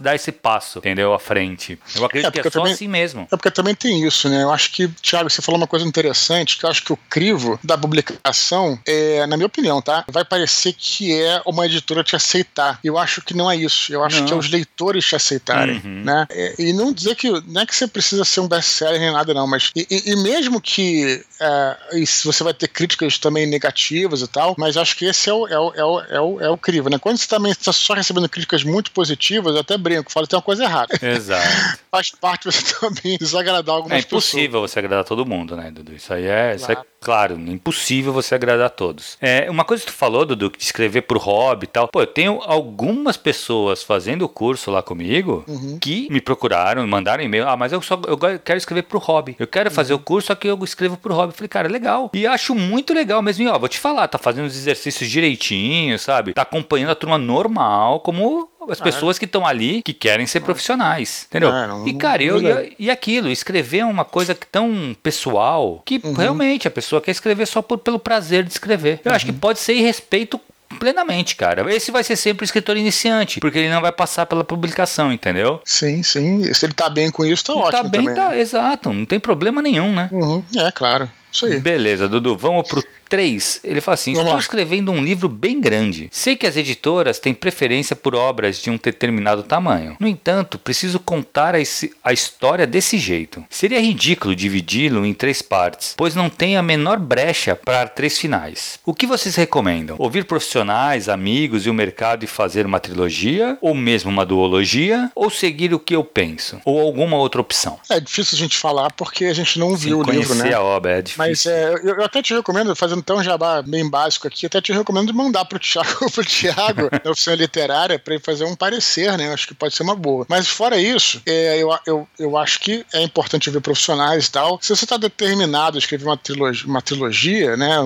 dá esse passo, entendeu? À frente. Eu acredito é, que é só também, assim mesmo. É porque também tem isso, né? Eu acho que, Thiago, você falou uma coisa interessante, que eu acho que o crivo da publicação, é, na minha opinião, tá? Vai parecer que é uma editora te aceitar. Eu acho que não é isso. Eu acho não. que é os leitores te aceitarem, uhum. né? É, e não dizer que não é que você precisa ser um best-seller nem nada, não, mas e, e, e mesmo que é, você vai ter críticas também negativas e tal, mas acho que esse é o, é o, é o, é o, é o crivo, né? Quando você também está só recebendo críticas muito positivas, eu até brinco, falo tem uma coisa errada. Exato. [LAUGHS] Faz parte você também desagradar algumas pessoas. É impossível pessoas. você agradar todo mundo, né, Dudu? Isso aí é, claro. isso é claro, impossível você agradar a todos. É, uma coisa que tu falou, Dudu, de escrever pro hobby e tal. Pô, eu tenho algumas pessoas fazendo o curso lá comigo uhum. que me procuraram, mandaram e-mail. Ah, mas eu só eu quero escrever pro hobby. Eu quero fazer uhum. o curso, só que eu escrevo pro hobby. Eu falei, cara, legal. E acho muito legal mesmo. E, ó, vou te falar, tá fazendo os exercícios direitinho, sabe? Tá acompanhando a turma normal, como as pessoas ah, que estão ali que querem ser profissionais, entendeu? Não, e cara, eu, e, e aquilo, escrever é uma coisa tão pessoal que uhum. realmente a pessoa quer escrever só por, pelo prazer de escrever. Eu uhum. acho que uhum. pode ser irrespeito plenamente, cara. Esse vai ser sempre o escritor iniciante, porque ele não vai passar pela publicação, entendeu? Sim, sim. Se ele tá bem com isso, tá ele ótimo. Tá bem, também, tá, né? exato. Não tem problema nenhum, né? Uhum. É, claro. Isso aí. Beleza, Dudu. Vamos pro 3, ele fala assim: Estou escrevendo um livro bem grande. Sei que as editoras têm preferência por obras de um determinado tamanho. No entanto, preciso contar a, esse, a história desse jeito. Seria ridículo dividi-lo em três partes, pois não tem a menor brecha para três finais. O que vocês recomendam? Ouvir profissionais, amigos e o mercado e fazer uma trilogia? Ou mesmo uma duologia? Ou seguir o que eu penso? Ou alguma outra opção? É difícil a gente falar porque a gente não viu Sim, o livro, né? a obra, é difícil. Mas é, eu até te recomendo fazer fazendo tão jabá bem básico aqui, até te recomendo mandar pro Thiago, [LAUGHS] pro Thiago [LAUGHS] na oficina literária, para ele fazer um parecer, né? Acho que pode ser uma boa. Mas fora isso, é, eu, eu, eu acho que é importante ver profissionais e tal. Se você está determinado a escrever uma trilogia, uma trilogia né?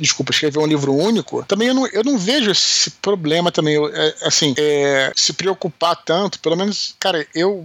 Desculpa, escrever um livro único, também eu não, eu não vejo esse problema também. Eu, é, assim, é, se preocupar tanto, pelo menos, cara, eu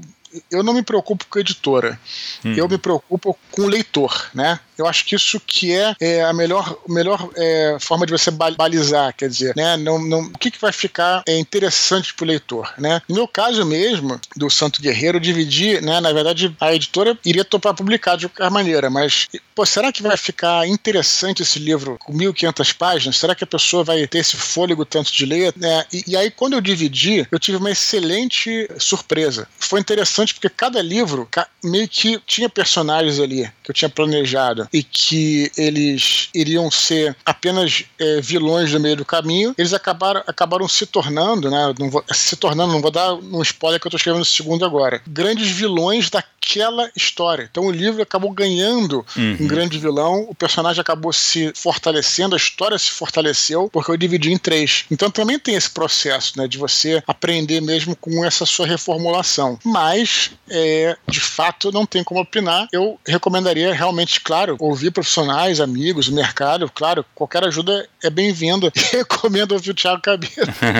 eu não me preocupo com a editora, hum. eu me preocupo com o leitor, né? Eu acho que isso que é, é a melhor, melhor é, forma de você balizar, quer dizer, né? Não, não, o que, que vai ficar é, interessante para o leitor, né? No meu caso mesmo, do Santo Guerreiro, eu dividi, né? Na verdade, a editora iria topar publicar de qualquer maneira, mas, pô, será que vai ficar interessante esse livro com 1.500 páginas? Será que a pessoa vai ter esse fôlego tanto de ler? Né? E, e aí, quando eu dividi, eu tive uma excelente surpresa. Foi interessante porque cada livro meio que tinha personagens ali que eu tinha planejado e que eles iriam ser apenas é, vilões no meio do caminho, eles acabaram, acabaram se tornando, né? Não vou, se tornando, não vou dar um spoiler que eu estou escrevendo no segundo agora, grandes vilões daquela história. Então o livro acabou ganhando uhum. um grande vilão, o personagem acabou se fortalecendo, a história se fortaleceu, porque eu dividi em três. Então também tem esse processo, né? De você aprender mesmo com essa sua reformulação. Mas, é, de fato, não tem como opinar. Eu recomendaria realmente, claro, ouvir profissionais, amigos, mercado, claro, qualquer ajuda é bem-vinda. [LAUGHS] Recomendo ouvir o Thiago Cabelo.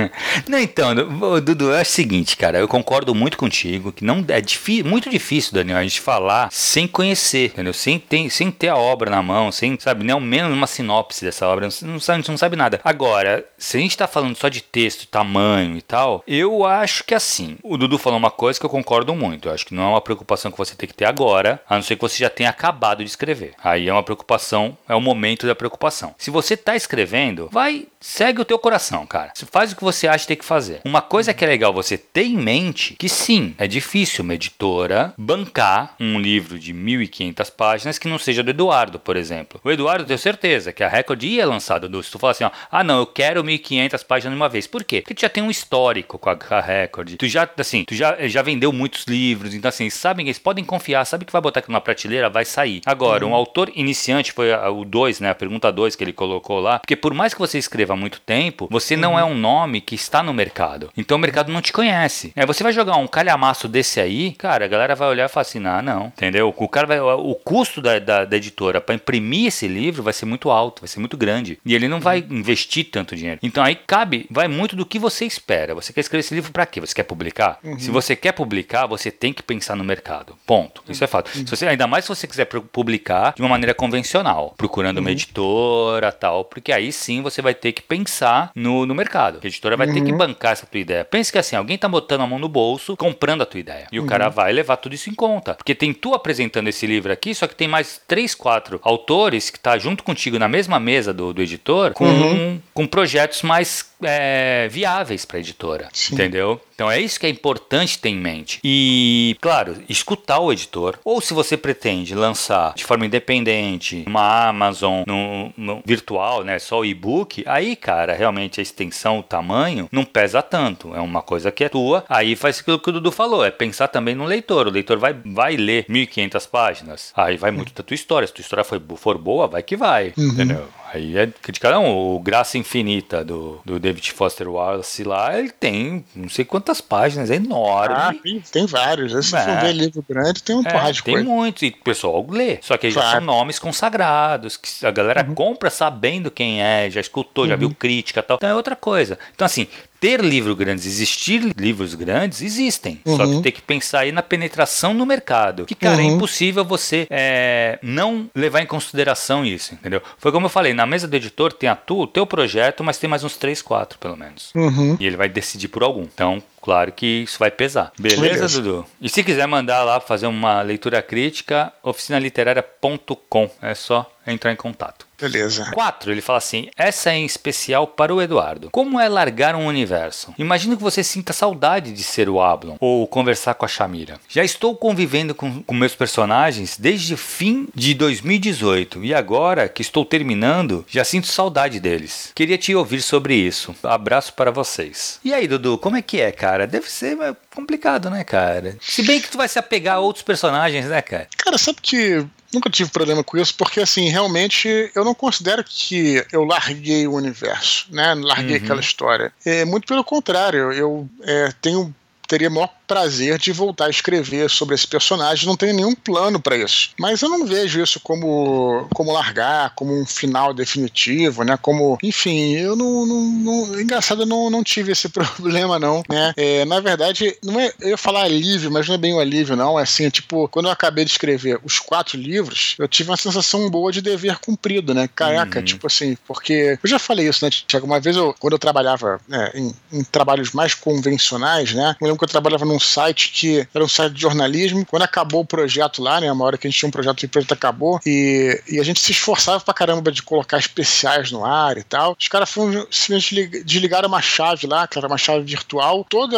[LAUGHS] não, então, Dudu, é o seguinte, cara, eu concordo muito contigo que não é muito difícil, Daniel, a gente falar sem conhecer, entendeu? Sem ter, sem ter a obra na mão, sem, sabe, nem ao menos uma sinopse dessa obra, não sabe, a gente não sabe nada. Agora, se a gente tá falando só de texto, tamanho e tal, eu acho que assim, o Dudu falou uma coisa que eu concordo muito, eu acho que não é uma preocupação que você tem que ter agora, a não ser que você já tenha acabado de escrever. Aí é uma preocupação, é o momento da preocupação. Se você está escrevendo, vai, segue o teu coração, cara. Faz o que você acha que tem que fazer. Uma coisa que é legal você ter em mente, que sim, é difícil uma editora bancar um livro de 1.500 páginas que não seja do Eduardo, por exemplo. O Eduardo, tenho certeza que a Record ia lançar, Dudu, se tu falar assim, ó, ah não, eu quero 1.500 páginas de uma vez. Por quê? Porque tu já tem um histórico com a Record. Tu já, assim, tu já, já vendeu muitos livros, então assim, sabem, eles podem confiar, sabe que vai botar aqui numa prateleira, vai sair. Agora, uhum. um autor iniciante foi o 2, né? A pergunta 2 que ele colocou lá. Porque por mais que você escreva há muito tempo, você uhum. não é um nome que está no mercado. Então o mercado não te conhece. É, você vai jogar um calhamaço desse aí, cara, a galera vai olhar e falar assim: ah, não, entendeu? O cara vai. O custo da, da, da editora para imprimir esse livro vai ser muito alto, vai ser muito grande. E ele não vai uhum. investir tanto dinheiro. Então aí cabe, vai muito do que você espera. Você quer escrever esse livro para quê? Você quer publicar? Uhum. Se você quer publicar, você tem que pensar no mercado. Ponto. Isso é fato. Se você, ainda mais se você quiser publicar de uma maneira convencional, procurando uhum. uma editora tal, porque aí sim você vai ter que pensar no, no mercado. A editora vai uhum. ter que uhum. bancar essa tua ideia. Pense que assim, alguém tá botando a mão no bolso, comprando a tua ideia. E o cara uhum. vai levar tudo isso em conta. Porque tem tu apresentando esse livro aqui, só que tem mais três, quatro autores que tá junto contigo na mesma mesa do, do editor com, uhum. com projetos mais é, viáveis para editora, Sim. entendeu? Então é isso que é importante ter em mente. E, claro, escutar o editor. Ou se você pretende lançar de forma independente uma Amazon no, no virtual, né, só o e-book, aí, cara, realmente a extensão, o tamanho, não pesa tanto. É uma coisa que é tua. Aí faz aquilo que o Dudu falou, é pensar também no leitor. O leitor vai, vai ler 1.500 páginas. Aí vai muito da tua história. Se tua história for, for boa, vai que vai, uhum. entendeu? Aí é criticar. Não, o Graça Infinita do, do David Foster Wallace lá, ele tem não sei quantas páginas, é enorme. Ah, tem, tem vários. Se é. for ver livro grande, tem um é, de Tem muitos, e o pessoal lê. Só que aí claro. já são nomes consagrados, que a galera uhum. compra sabendo quem é, já escutou, uhum. já viu crítica e tal. Então é outra coisa. Então, assim, ter livros grandes, existir livros grandes, existem. Uhum. Só que uhum. tem que pensar aí na penetração no mercado. Que, cara, é uhum. é impossível você é, não levar em consideração isso, entendeu? Foi como eu falei, na mesa do editor tem a tu, o teu projeto, mas tem mais uns 3, 4, pelo menos. Uhum. E ele vai decidir por algum. Então, claro que isso vai pesar. Beleza, Beleza, Dudu? E se quiser mandar lá fazer uma leitura crítica, oficinaliteraria.com. É só entrar em contato. Beleza. 4. Ele fala assim: essa é em especial para o Eduardo. Como é largar um universo? Imagino que você sinta saudade de ser o Ablon ou conversar com a Shamira. Já estou convivendo com, com meus personagens desde o fim de 2018 e agora que estou terminando, já sinto saudade deles. Queria te ouvir sobre isso. Abraço para vocês. E aí, Dudu, como é que é, cara? Deve ser complicado, né, cara? Se bem que tu vai se apegar a outros personagens, né, cara? Cara, sabe que nunca tive problema com isso, porque assim, realmente eu não considero que eu larguei o universo, né? Larguei uhum. aquela história. É, muito pelo contrário, eu é, tenho teria maior prazer de voltar a escrever sobre esse personagem, não tenho nenhum plano para isso. Mas eu não vejo isso como, como largar, como um final definitivo, né? Como, enfim, eu não. não, não engraçado, eu não, não tive esse [LAUGHS] problema, não, né? É, na verdade, não é, eu ia falar alívio, mas não é bem o um alívio, não. É assim, tipo, quando eu acabei de escrever os quatro livros, eu tive uma sensação boa de dever cumprido, né? Caraca, uhum. tipo assim, porque eu já falei isso, né, Tiago? Uma vez, eu, quando eu trabalhava né, em, em trabalhos mais convencionais, né? Eu lembro que eu trabalhava num site que era um site de jornalismo. Quando acabou o projeto lá, né? Uma hora que a gente tinha um projeto e o projeto acabou, e, e a gente se esforçava pra caramba de colocar especiais no ar e tal. Os caras foram simplesmente desligaram uma chave lá, que era uma chave virtual, todo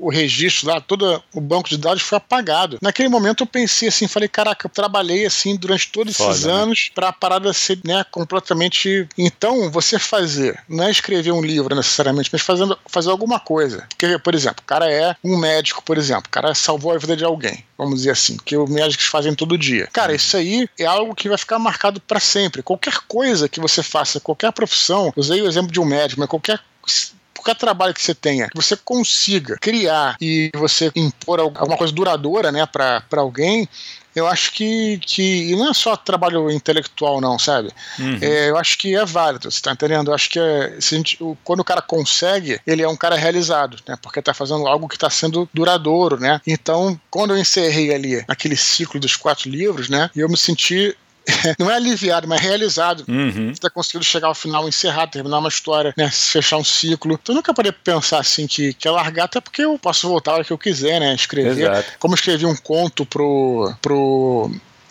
o registro lá, todo o banco de dados foi apagado. Naquele momento eu pensei assim, falei, caraca, eu trabalhei assim durante todos Foda, esses né? anos para a parada ser né, completamente. Então, você fazer, não é escrever um livro necessariamente, mas fazendo, fazer alguma coisa. Porque, por exemplo, o cara é um médico, por exemplo, o cara salvou a vida de alguém, vamos dizer assim, que os médicos fazem todo dia. Cara, isso aí é algo que vai ficar marcado para sempre. Qualquer coisa que você faça, qualquer profissão, usei o exemplo de um médico, mas qualquer qualquer trabalho que você tenha, que você consiga criar e você impor alguma coisa duradoura, né, para alguém, eu acho que, que. E não é só trabalho intelectual, não, sabe? Uhum. É, eu acho que é válido, você tá entendendo? Eu acho que é, gente, quando o cara consegue, ele é um cara realizado, né? Porque tá fazendo algo que tá sendo duradouro, né? Então, quando eu encerrei ali aquele ciclo dos quatro livros, né? Eu me senti [LAUGHS] não é aliviado, mas realizado. Uhum. Você ter conseguido chegar ao final, encerrar, terminar uma história, né? Fechar um ciclo. Então eu nunca parei pensar assim que, que é largar, até porque eu posso voltar a hora que eu quiser, né? Escrever. Exato. Como eu escrevi um conto pro, pro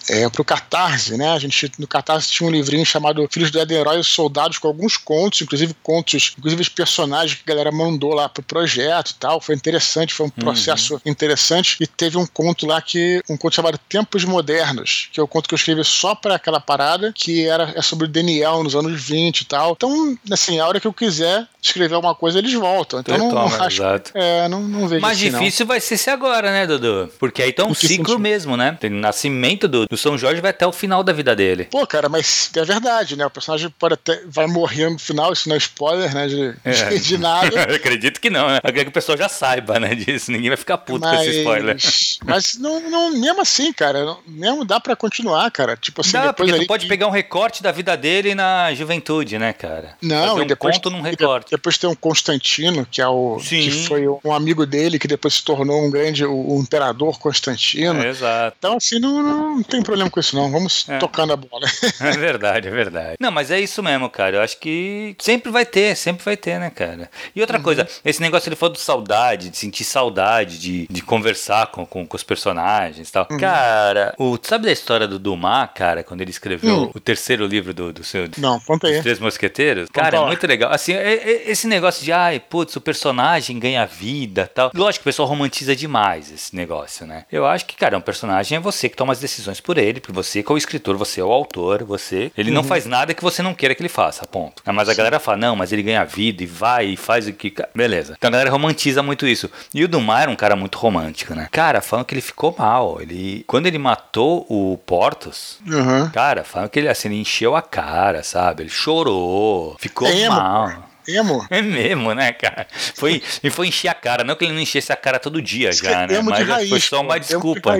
é, pro Catarse, né? A gente no Catarse tinha um livrinho chamado Filhos do Éden Heróis Soldados com alguns contos, inclusive contos, inclusive os personagens que a galera mandou lá pro projeto e tal. Foi interessante, foi um uhum. processo uhum. interessante. E teve um conto lá que um conto chamado Tempos Modernos, que é o conto que eu escrevi só para aquela parada, que era é sobre o Daniel nos anos 20 e tal. Então, assim, a hora que eu quiser escrever alguma coisa, eles voltam. Então, não, não acho, exato. É, não, não vejo Mais assim, difícil não. vai ser se agora, né, Dudu? Porque aí tá um ciclo sentido? mesmo, né? Tem nascimento do, do o São Jorge vai até o final da vida dele. Pô, cara, mas é verdade, né? O personagem pode até vai morrer no final, isso não é spoiler, né? De, é. [LAUGHS] de nada. [LAUGHS] acredito que não, né? Eu que o pessoal já saiba, né? Disso. Ninguém vai ficar puto mas, com esse spoiler. Mas não, não, mesmo assim, cara, não, mesmo dá pra continuar, cara. Tipo assim, dá, depois porque tu pode pegar um recorte da vida dele na juventude, né, cara? Não, Fazer um depois, conto num recorte. Depois tem um Constantino, que é o Sim. que foi um amigo dele, que depois se tornou um grande o, o imperador Constantino. É, exato. Então, assim, não, não tem problema com isso, não. Vamos é. tocar na bola. [LAUGHS] É verdade, é verdade. Não, mas é isso mesmo, cara. Eu acho que sempre vai ter, sempre vai ter, né, cara? E outra uhum. coisa, esse negócio ele falou de saudade, de sentir saudade, de, de conversar com, com, com os personagens e tal. Uhum. Cara, o, sabe da história do Dumas, cara, quando ele escreveu uhum. o terceiro livro do, do seu. Não, conta aí. Três Mosqueteiros? Cara, é muito legal. Assim, é, é, esse negócio de, ai, putz, o personagem ganha vida tal. Lógico que o pessoal romantiza demais esse negócio, né? Eu acho que, cara, um personagem é você que toma as decisões por ele, porque você que é o escritor, você é o autor, você. Ele uhum. não faz nada que você não queira que ele faça, ponto. Mas a Sim. galera fala, não, mas ele ganha vida e vai e faz o que. Beleza. Então a galera romantiza muito isso. E o Dumar era um cara muito romântico, né? Cara, falam que ele ficou mal. Ele. Quando ele matou o Portos, uhum. cara, falam que ele assim, ele encheu a cara, sabe? Ele chorou, ficou é mal. Emo. É mesmo, né, cara? Foi, e foi encher a cara. Não que ele não enchesse a cara todo dia já, né? Mas raiz, foi só uma desculpa.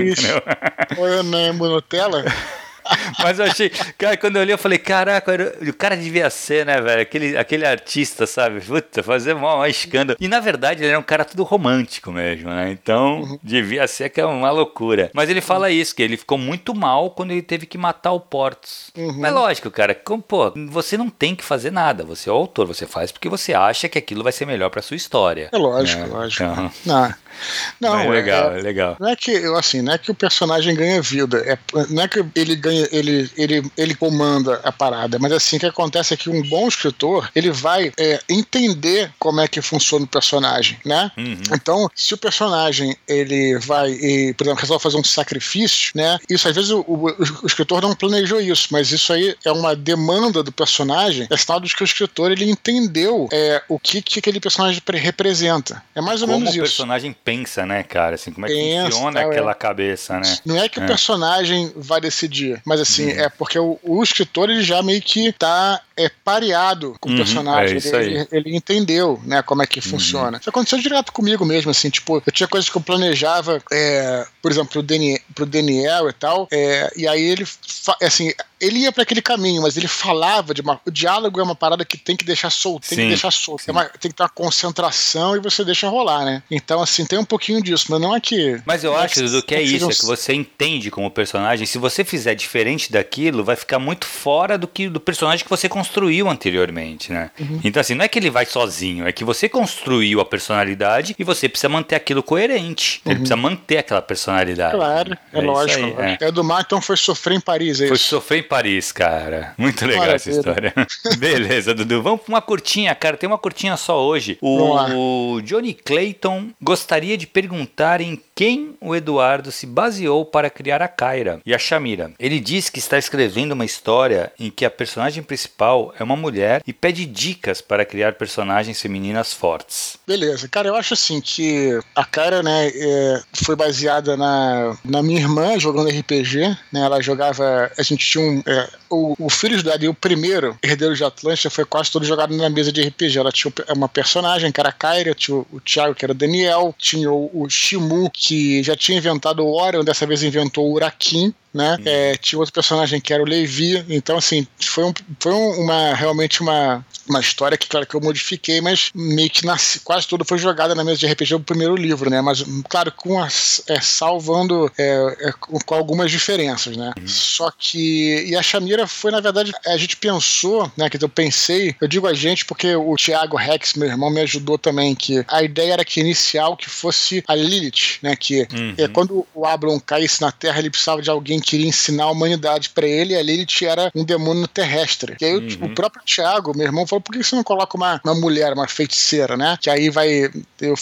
Foi emo Nutella. [LAUGHS] [LAUGHS] Mas eu achei, cara, quando eu olhei, eu falei, caraca, o cara devia ser, né, velho? Aquele, aquele artista, sabe? Puta, fazer mó, mó escândalo. E na verdade ele era um cara tudo romântico mesmo, né? Então uhum. devia ser que é uma loucura. Mas ele fala isso, que ele ficou muito mal quando ele teve que matar o Portos. Uhum. Mas lógico, cara, como, pô, você não tem que fazer nada. Você é o autor, você faz porque você acha que aquilo vai ser melhor pra sua história. É lógico, né? lógico. Então... Não. É legal, é, é, legal. Não é que assim, não é que o personagem ganha vida, é, não é que ele ganha, ele, ele, ele comanda a parada, mas assim o que acontece é que um bom escritor ele vai é, entender como é que funciona o personagem, né? Uhum. Então, se o personagem ele vai, e, por exemplo, resolve fazer um sacrifício, né? Isso às vezes o, o, o, escritor não planejou isso, mas isso aí é uma demanda do personagem, é sinal de que o escritor ele entendeu é, o que, que aquele personagem representa. É mais ou como menos isso. o personagem pensa, né, cara? Assim, como é que Pensa, funciona tal, aquela é. cabeça, né? Não é que é. o personagem vai decidir, mas assim, uhum. é porque o, o, escritor ele já meio que tá é, pareado com uhum, o personagem. É ele, ele, ele, entendeu, né, como é que uhum. funciona. Isso aconteceu direto comigo mesmo, assim, tipo, eu tinha coisas que eu planejava, é, por exemplo, pro Daniel, pro Daniel e tal, é, e aí ele, assim, ele ia para aquele caminho, mas ele falava de uma. O diálogo é uma parada que tem que deixar solto, tem sim, que deixar solto. É uma, tem que ter uma concentração e você deixa rolar, né? Então, assim, tem um pouquinho disso, mas não é que. Mas eu acho, Dudu, que é isso, é que você entende como personagem. Se você fizer diferente daquilo, vai ficar muito fora do que do personagem que você construiu anteriormente, né? Uhum. Então, assim, não é que ele vai sozinho, é que você construiu a personalidade e você precisa manter aquilo coerente. Uhum. Ele precisa manter aquela personalidade. Claro, é, é lógico. Aí, é. é. do mar, então foi sofrer em Paris, é Foi sofrer em Paris, cara. Muito legal Maravilha. essa história. [LAUGHS] Beleza, Dudu. Vamos pra uma curtinha, cara. Tem uma curtinha só hoje. O Johnny Clayton gostaria de perguntar em quem o Eduardo se baseou para criar a Kyra e a Shamira. Ele diz que está escrevendo uma história em que a personagem principal é uma mulher e pede dicas para criar personagens femininas fortes. Beleza, cara, eu acho assim que a Kyra, né, é, foi baseada na, na minha irmã jogando RPG, né, ela jogava, a gente tinha um, é, o, o Filhos Adil, o primeiro herdeiro de Atlântida, foi quase todo jogado na mesa de RPG. Ela tinha uma personagem que era a Kyra, tinha o, o Thiago, que era o Daniel, tinha o, o Shimu, que já tinha inventado o Orion, dessa vez inventou o Urakin, né? Uhum. É, tinha outro personagem que era o Levi. Então, assim, foi, um, foi uma realmente uma, uma história que, claro, que eu modifiquei, mas meio que nasci, quase tudo foi jogada na mesa de RPG do primeiro livro, né? Mas, claro, com as, é, salvando é, é, com, algumas diferenças, né? Uhum. Só que. E a Shamira foi, na verdade, a gente pensou, né? Que eu pensei, eu digo a gente porque o Thiago Rex, meu irmão, me ajudou também, que a ideia era que inicial que fosse a Lilith, né? Que uhum. é, quando o Ablon caísse na Terra, ele precisava de alguém que iria ensinar a humanidade para ele, e a Lilith era um demônio terrestre. E aí uhum. o, o próprio Thiago, meu irmão, falou falou, por que você não coloca uma, uma mulher, uma feiticeira, né? Que aí vai. Eu,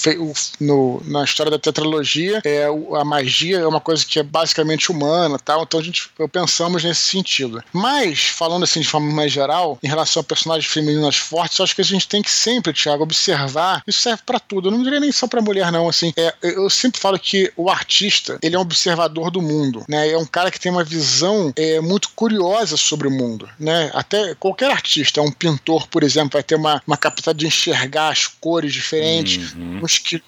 no, na história da tetralogia, é, a magia é uma coisa que é basicamente humana tal. Então a gente eu pensamos nesse sentido. Mas, falando assim de forma mais geral, em relação a personagens femininas fortes, acho que a gente tem que sempre, Thiago, observar. Isso serve para tudo. Eu não diria nem só para mulher, não. Assim, é, eu sempre falo que o artista ele é um observador do mundo, né? É um cara que tem uma visão é, muito curiosa sobre o mundo, né? Até qualquer artista, um pintor, por exemplo, vai ter uma, uma capacidade de enxergar as cores diferentes, uhum.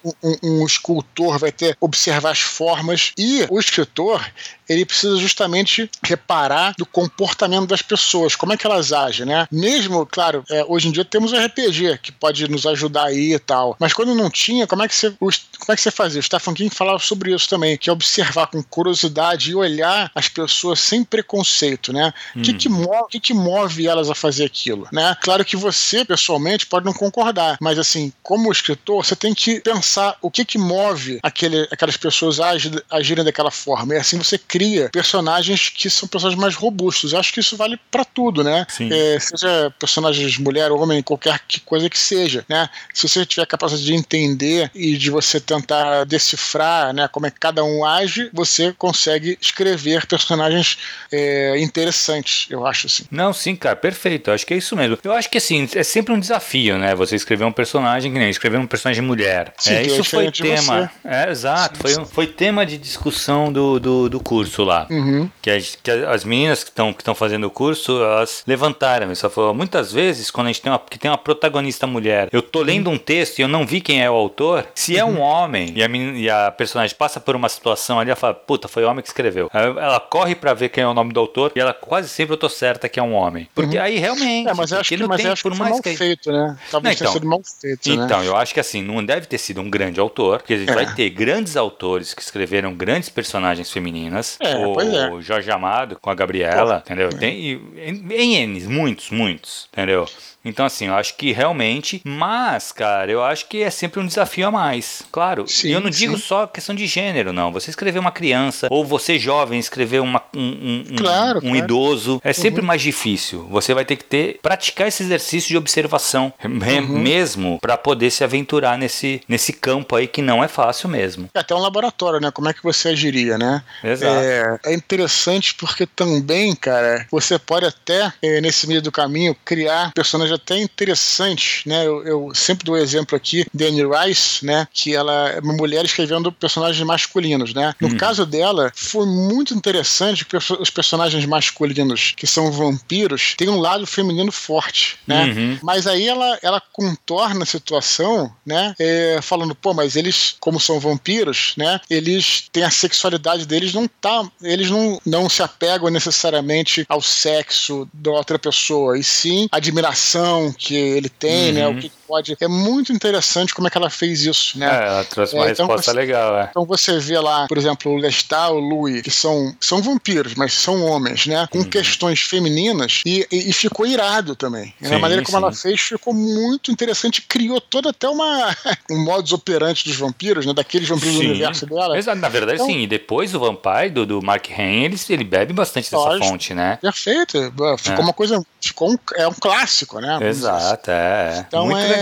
um, um, um escultor vai ter observar as formas e o escritor ele precisa justamente reparar do comportamento das pessoas, como é que elas agem, né? Mesmo, claro, é, hoje em dia temos o RPG que pode nos ajudar aí e tal, mas quando não tinha, como é que você, como é que você fazia? O Stephen King falava sobre isso também, que é observar com curiosidade e olhar as pessoas sem preconceito, né? O hum. que, que, move, que, que move elas a fazer aquilo, né? Claro que você, pessoalmente, pode não concordar, mas assim, como escritor, você tem que pensar o que que move aquele, aquelas pessoas a agirem daquela forma, e assim você cria cria personagens que são personagens mais robustos. Eu acho que isso vale para tudo, né? É, seja personagens mulher, homem, qualquer que coisa que seja, né? Se você tiver a capacidade de entender e de você tentar decifrar, né, como é que cada um age, você consegue escrever personagens é, interessantes, eu acho assim. Não, sim, cara, perfeito. Eu acho que é isso mesmo. Eu acho que assim, é sempre um desafio, né? Você escrever um personagem que nem escrever um personagem mulher. Sim, é, isso foi tema. É, exato. Sim, foi, sim. foi tema de discussão do, do, do curso curso lá. Uhum. Que, as, que as meninas que estão que fazendo o curso, elas levantaram. Só falou, muitas vezes, quando a gente tem uma, que tem uma protagonista mulher, eu tô lendo uhum. um texto e eu não vi quem é o autor, se é um uhum. homem e a, menina, e a personagem passa por uma situação ali, ela fala, puta, foi o homem que escreveu. ela corre para ver quem é o nome do autor e ela quase sempre eu tô certa que é um homem. Porque uhum. aí realmente. É, mas acho que, mas tem, acho por que mais mal que... feito, né? Talvez não, então, sido mal feito. Né? Então, né? eu acho que assim, não deve ter sido um grande autor, porque a gente é. vai ter grandes autores que escreveram grandes personagens femininas. É, o, é. Jorge Amado com a Gabriela, entendeu? Tem em, em N's, muitos, muitos, entendeu? Então, assim, eu acho que realmente. Mas, cara, eu acho que é sempre um desafio a mais. Claro. Sim, e eu não digo sim. só questão de gênero, não. Você escrever uma criança, ou você jovem escrever uma, um, um, claro, um claro. idoso, é sempre uhum. mais difícil. Você vai ter que ter praticar esse exercício de observação uhum. mesmo para poder se aventurar nesse, nesse campo aí que não é fácil mesmo. É até um laboratório, né? Como é que você agiria, né? Exato. É, é interessante porque também, cara, você pode até, é, nesse meio do caminho, criar personagens até interessante, né? Eu, eu sempre dou o exemplo aqui, Danny Rice, né? Que ela é uma mulher escrevendo personagens masculinos, né? No uhum. caso dela, foi muito interessante que os personagens masculinos, que são vampiros, têm um lado feminino forte, né? Uhum. Mas aí ela, ela contorna a situação, né? É, falando, pô, mas eles, como são vampiros, né? Eles têm a sexualidade deles, não tá. Eles não, não se apegam necessariamente ao sexo da outra pessoa, e sim admiração que ele tem, uhum. né? O uhum. que pode. É muito interessante como é que ela fez isso, né? É, ela trouxe uma é, então resposta você, legal, é. Então você vê lá, por exemplo, o Lestat, o Louis, que são, são vampiros, mas são homens, né? Com uhum. questões femininas e, e, e, ficou irado também. Sim, a maneira como sim. ela fez ficou muito interessante, criou toda até uma [LAUGHS] um modus operandi dos vampiros, né? Daqueles vampiros sim. do universo dela. Exato, na verdade, então, sim. E depois o Vampire do, do Mark Hain, ele, ele bebe bastante dessa lógico, fonte, né? Perfeito. Ficou é. uma coisa. Ficou um, é um clássico, né? Exato, é. Então, muito é, legal.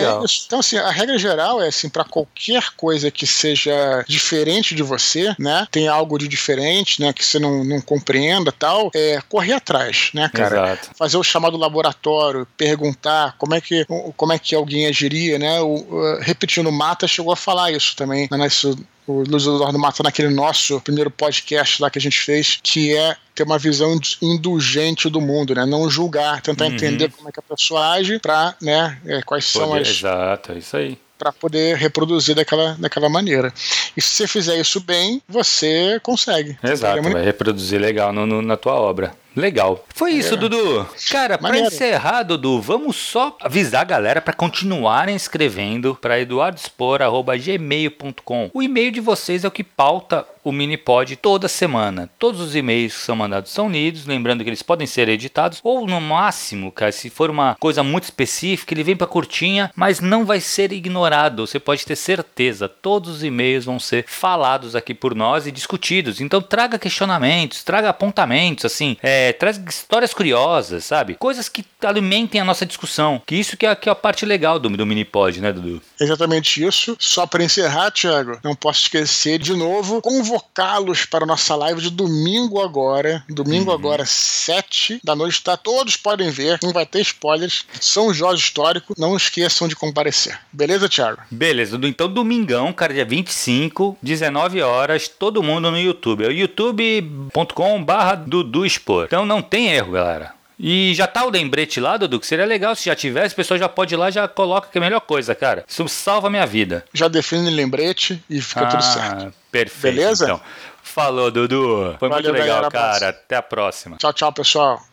Então, assim, a regra geral é assim, para qualquer coisa que seja diferente de você, né? Tem algo de diferente, né? Que você não, não compreenda tal, é correr atrás, né, cara? Exato. Fazer o chamado laboratório, perguntar como é que, como é que alguém agiria, né? O, repetindo, Mata chegou a falar isso também, né? Isso, o Luiz Eduardo Mata naquele nosso primeiro podcast lá que a gente fez, que é ter uma visão indulgente do mundo, né? Não julgar, tentar uhum. entender como é que a pessoa age para, né, é, quais Poder, são as Exato, é isso aí para poder reproduzir daquela, daquela maneira. E se você fizer isso bem, você consegue. Exato, vai reproduzir legal no, no, na tua obra. Legal. Foi isso, é. Dudu. Cara, para encerrar, Dudu, vamos só avisar a galera para continuarem escrevendo para eduardospor@gmail.com. O e-mail de vocês é o que pauta o Minipod toda semana. Todos os e-mails que são mandados são lidos, lembrando que eles podem ser editados ou no máximo, cara, se for uma coisa muito específica, ele vem para curtinha, mas não vai ser ignorado. Você pode ter certeza, todos os e-mails vão ser falados aqui por nós e discutidos. Então traga questionamentos, traga apontamentos, assim, é, traz histórias curiosas, sabe? Coisas que alimentem a nossa discussão. Que isso que é, que é a parte legal do, do Minipod, né, Dudu? Exatamente isso. Só para encerrar, Thiago, não posso esquecer de novo convocar convocá-los para a nossa live de domingo agora. Domingo uhum. agora, 7 da noite, tá? Todos podem ver, não vai ter spoilers. São Jorge Histórico, não esqueçam de comparecer. Beleza, Thiago? Beleza, então domingão, cara, dia 25, 19 horas, todo mundo no YouTube. É o youtube.com barra Dudu Expor. Então não tem erro, galera. E já tá o lembrete lá, Dudu, que seria legal se já tivesse, o pessoal já pode ir lá já coloca que é a melhor coisa, cara. Isso salva a minha vida. Já define lembrete e fica ah, tudo certo. Perfeito. Beleza? Então. Falou, Dudu. Foi Valeu, muito legal, galera, cara. Até a próxima. Tchau, tchau, pessoal.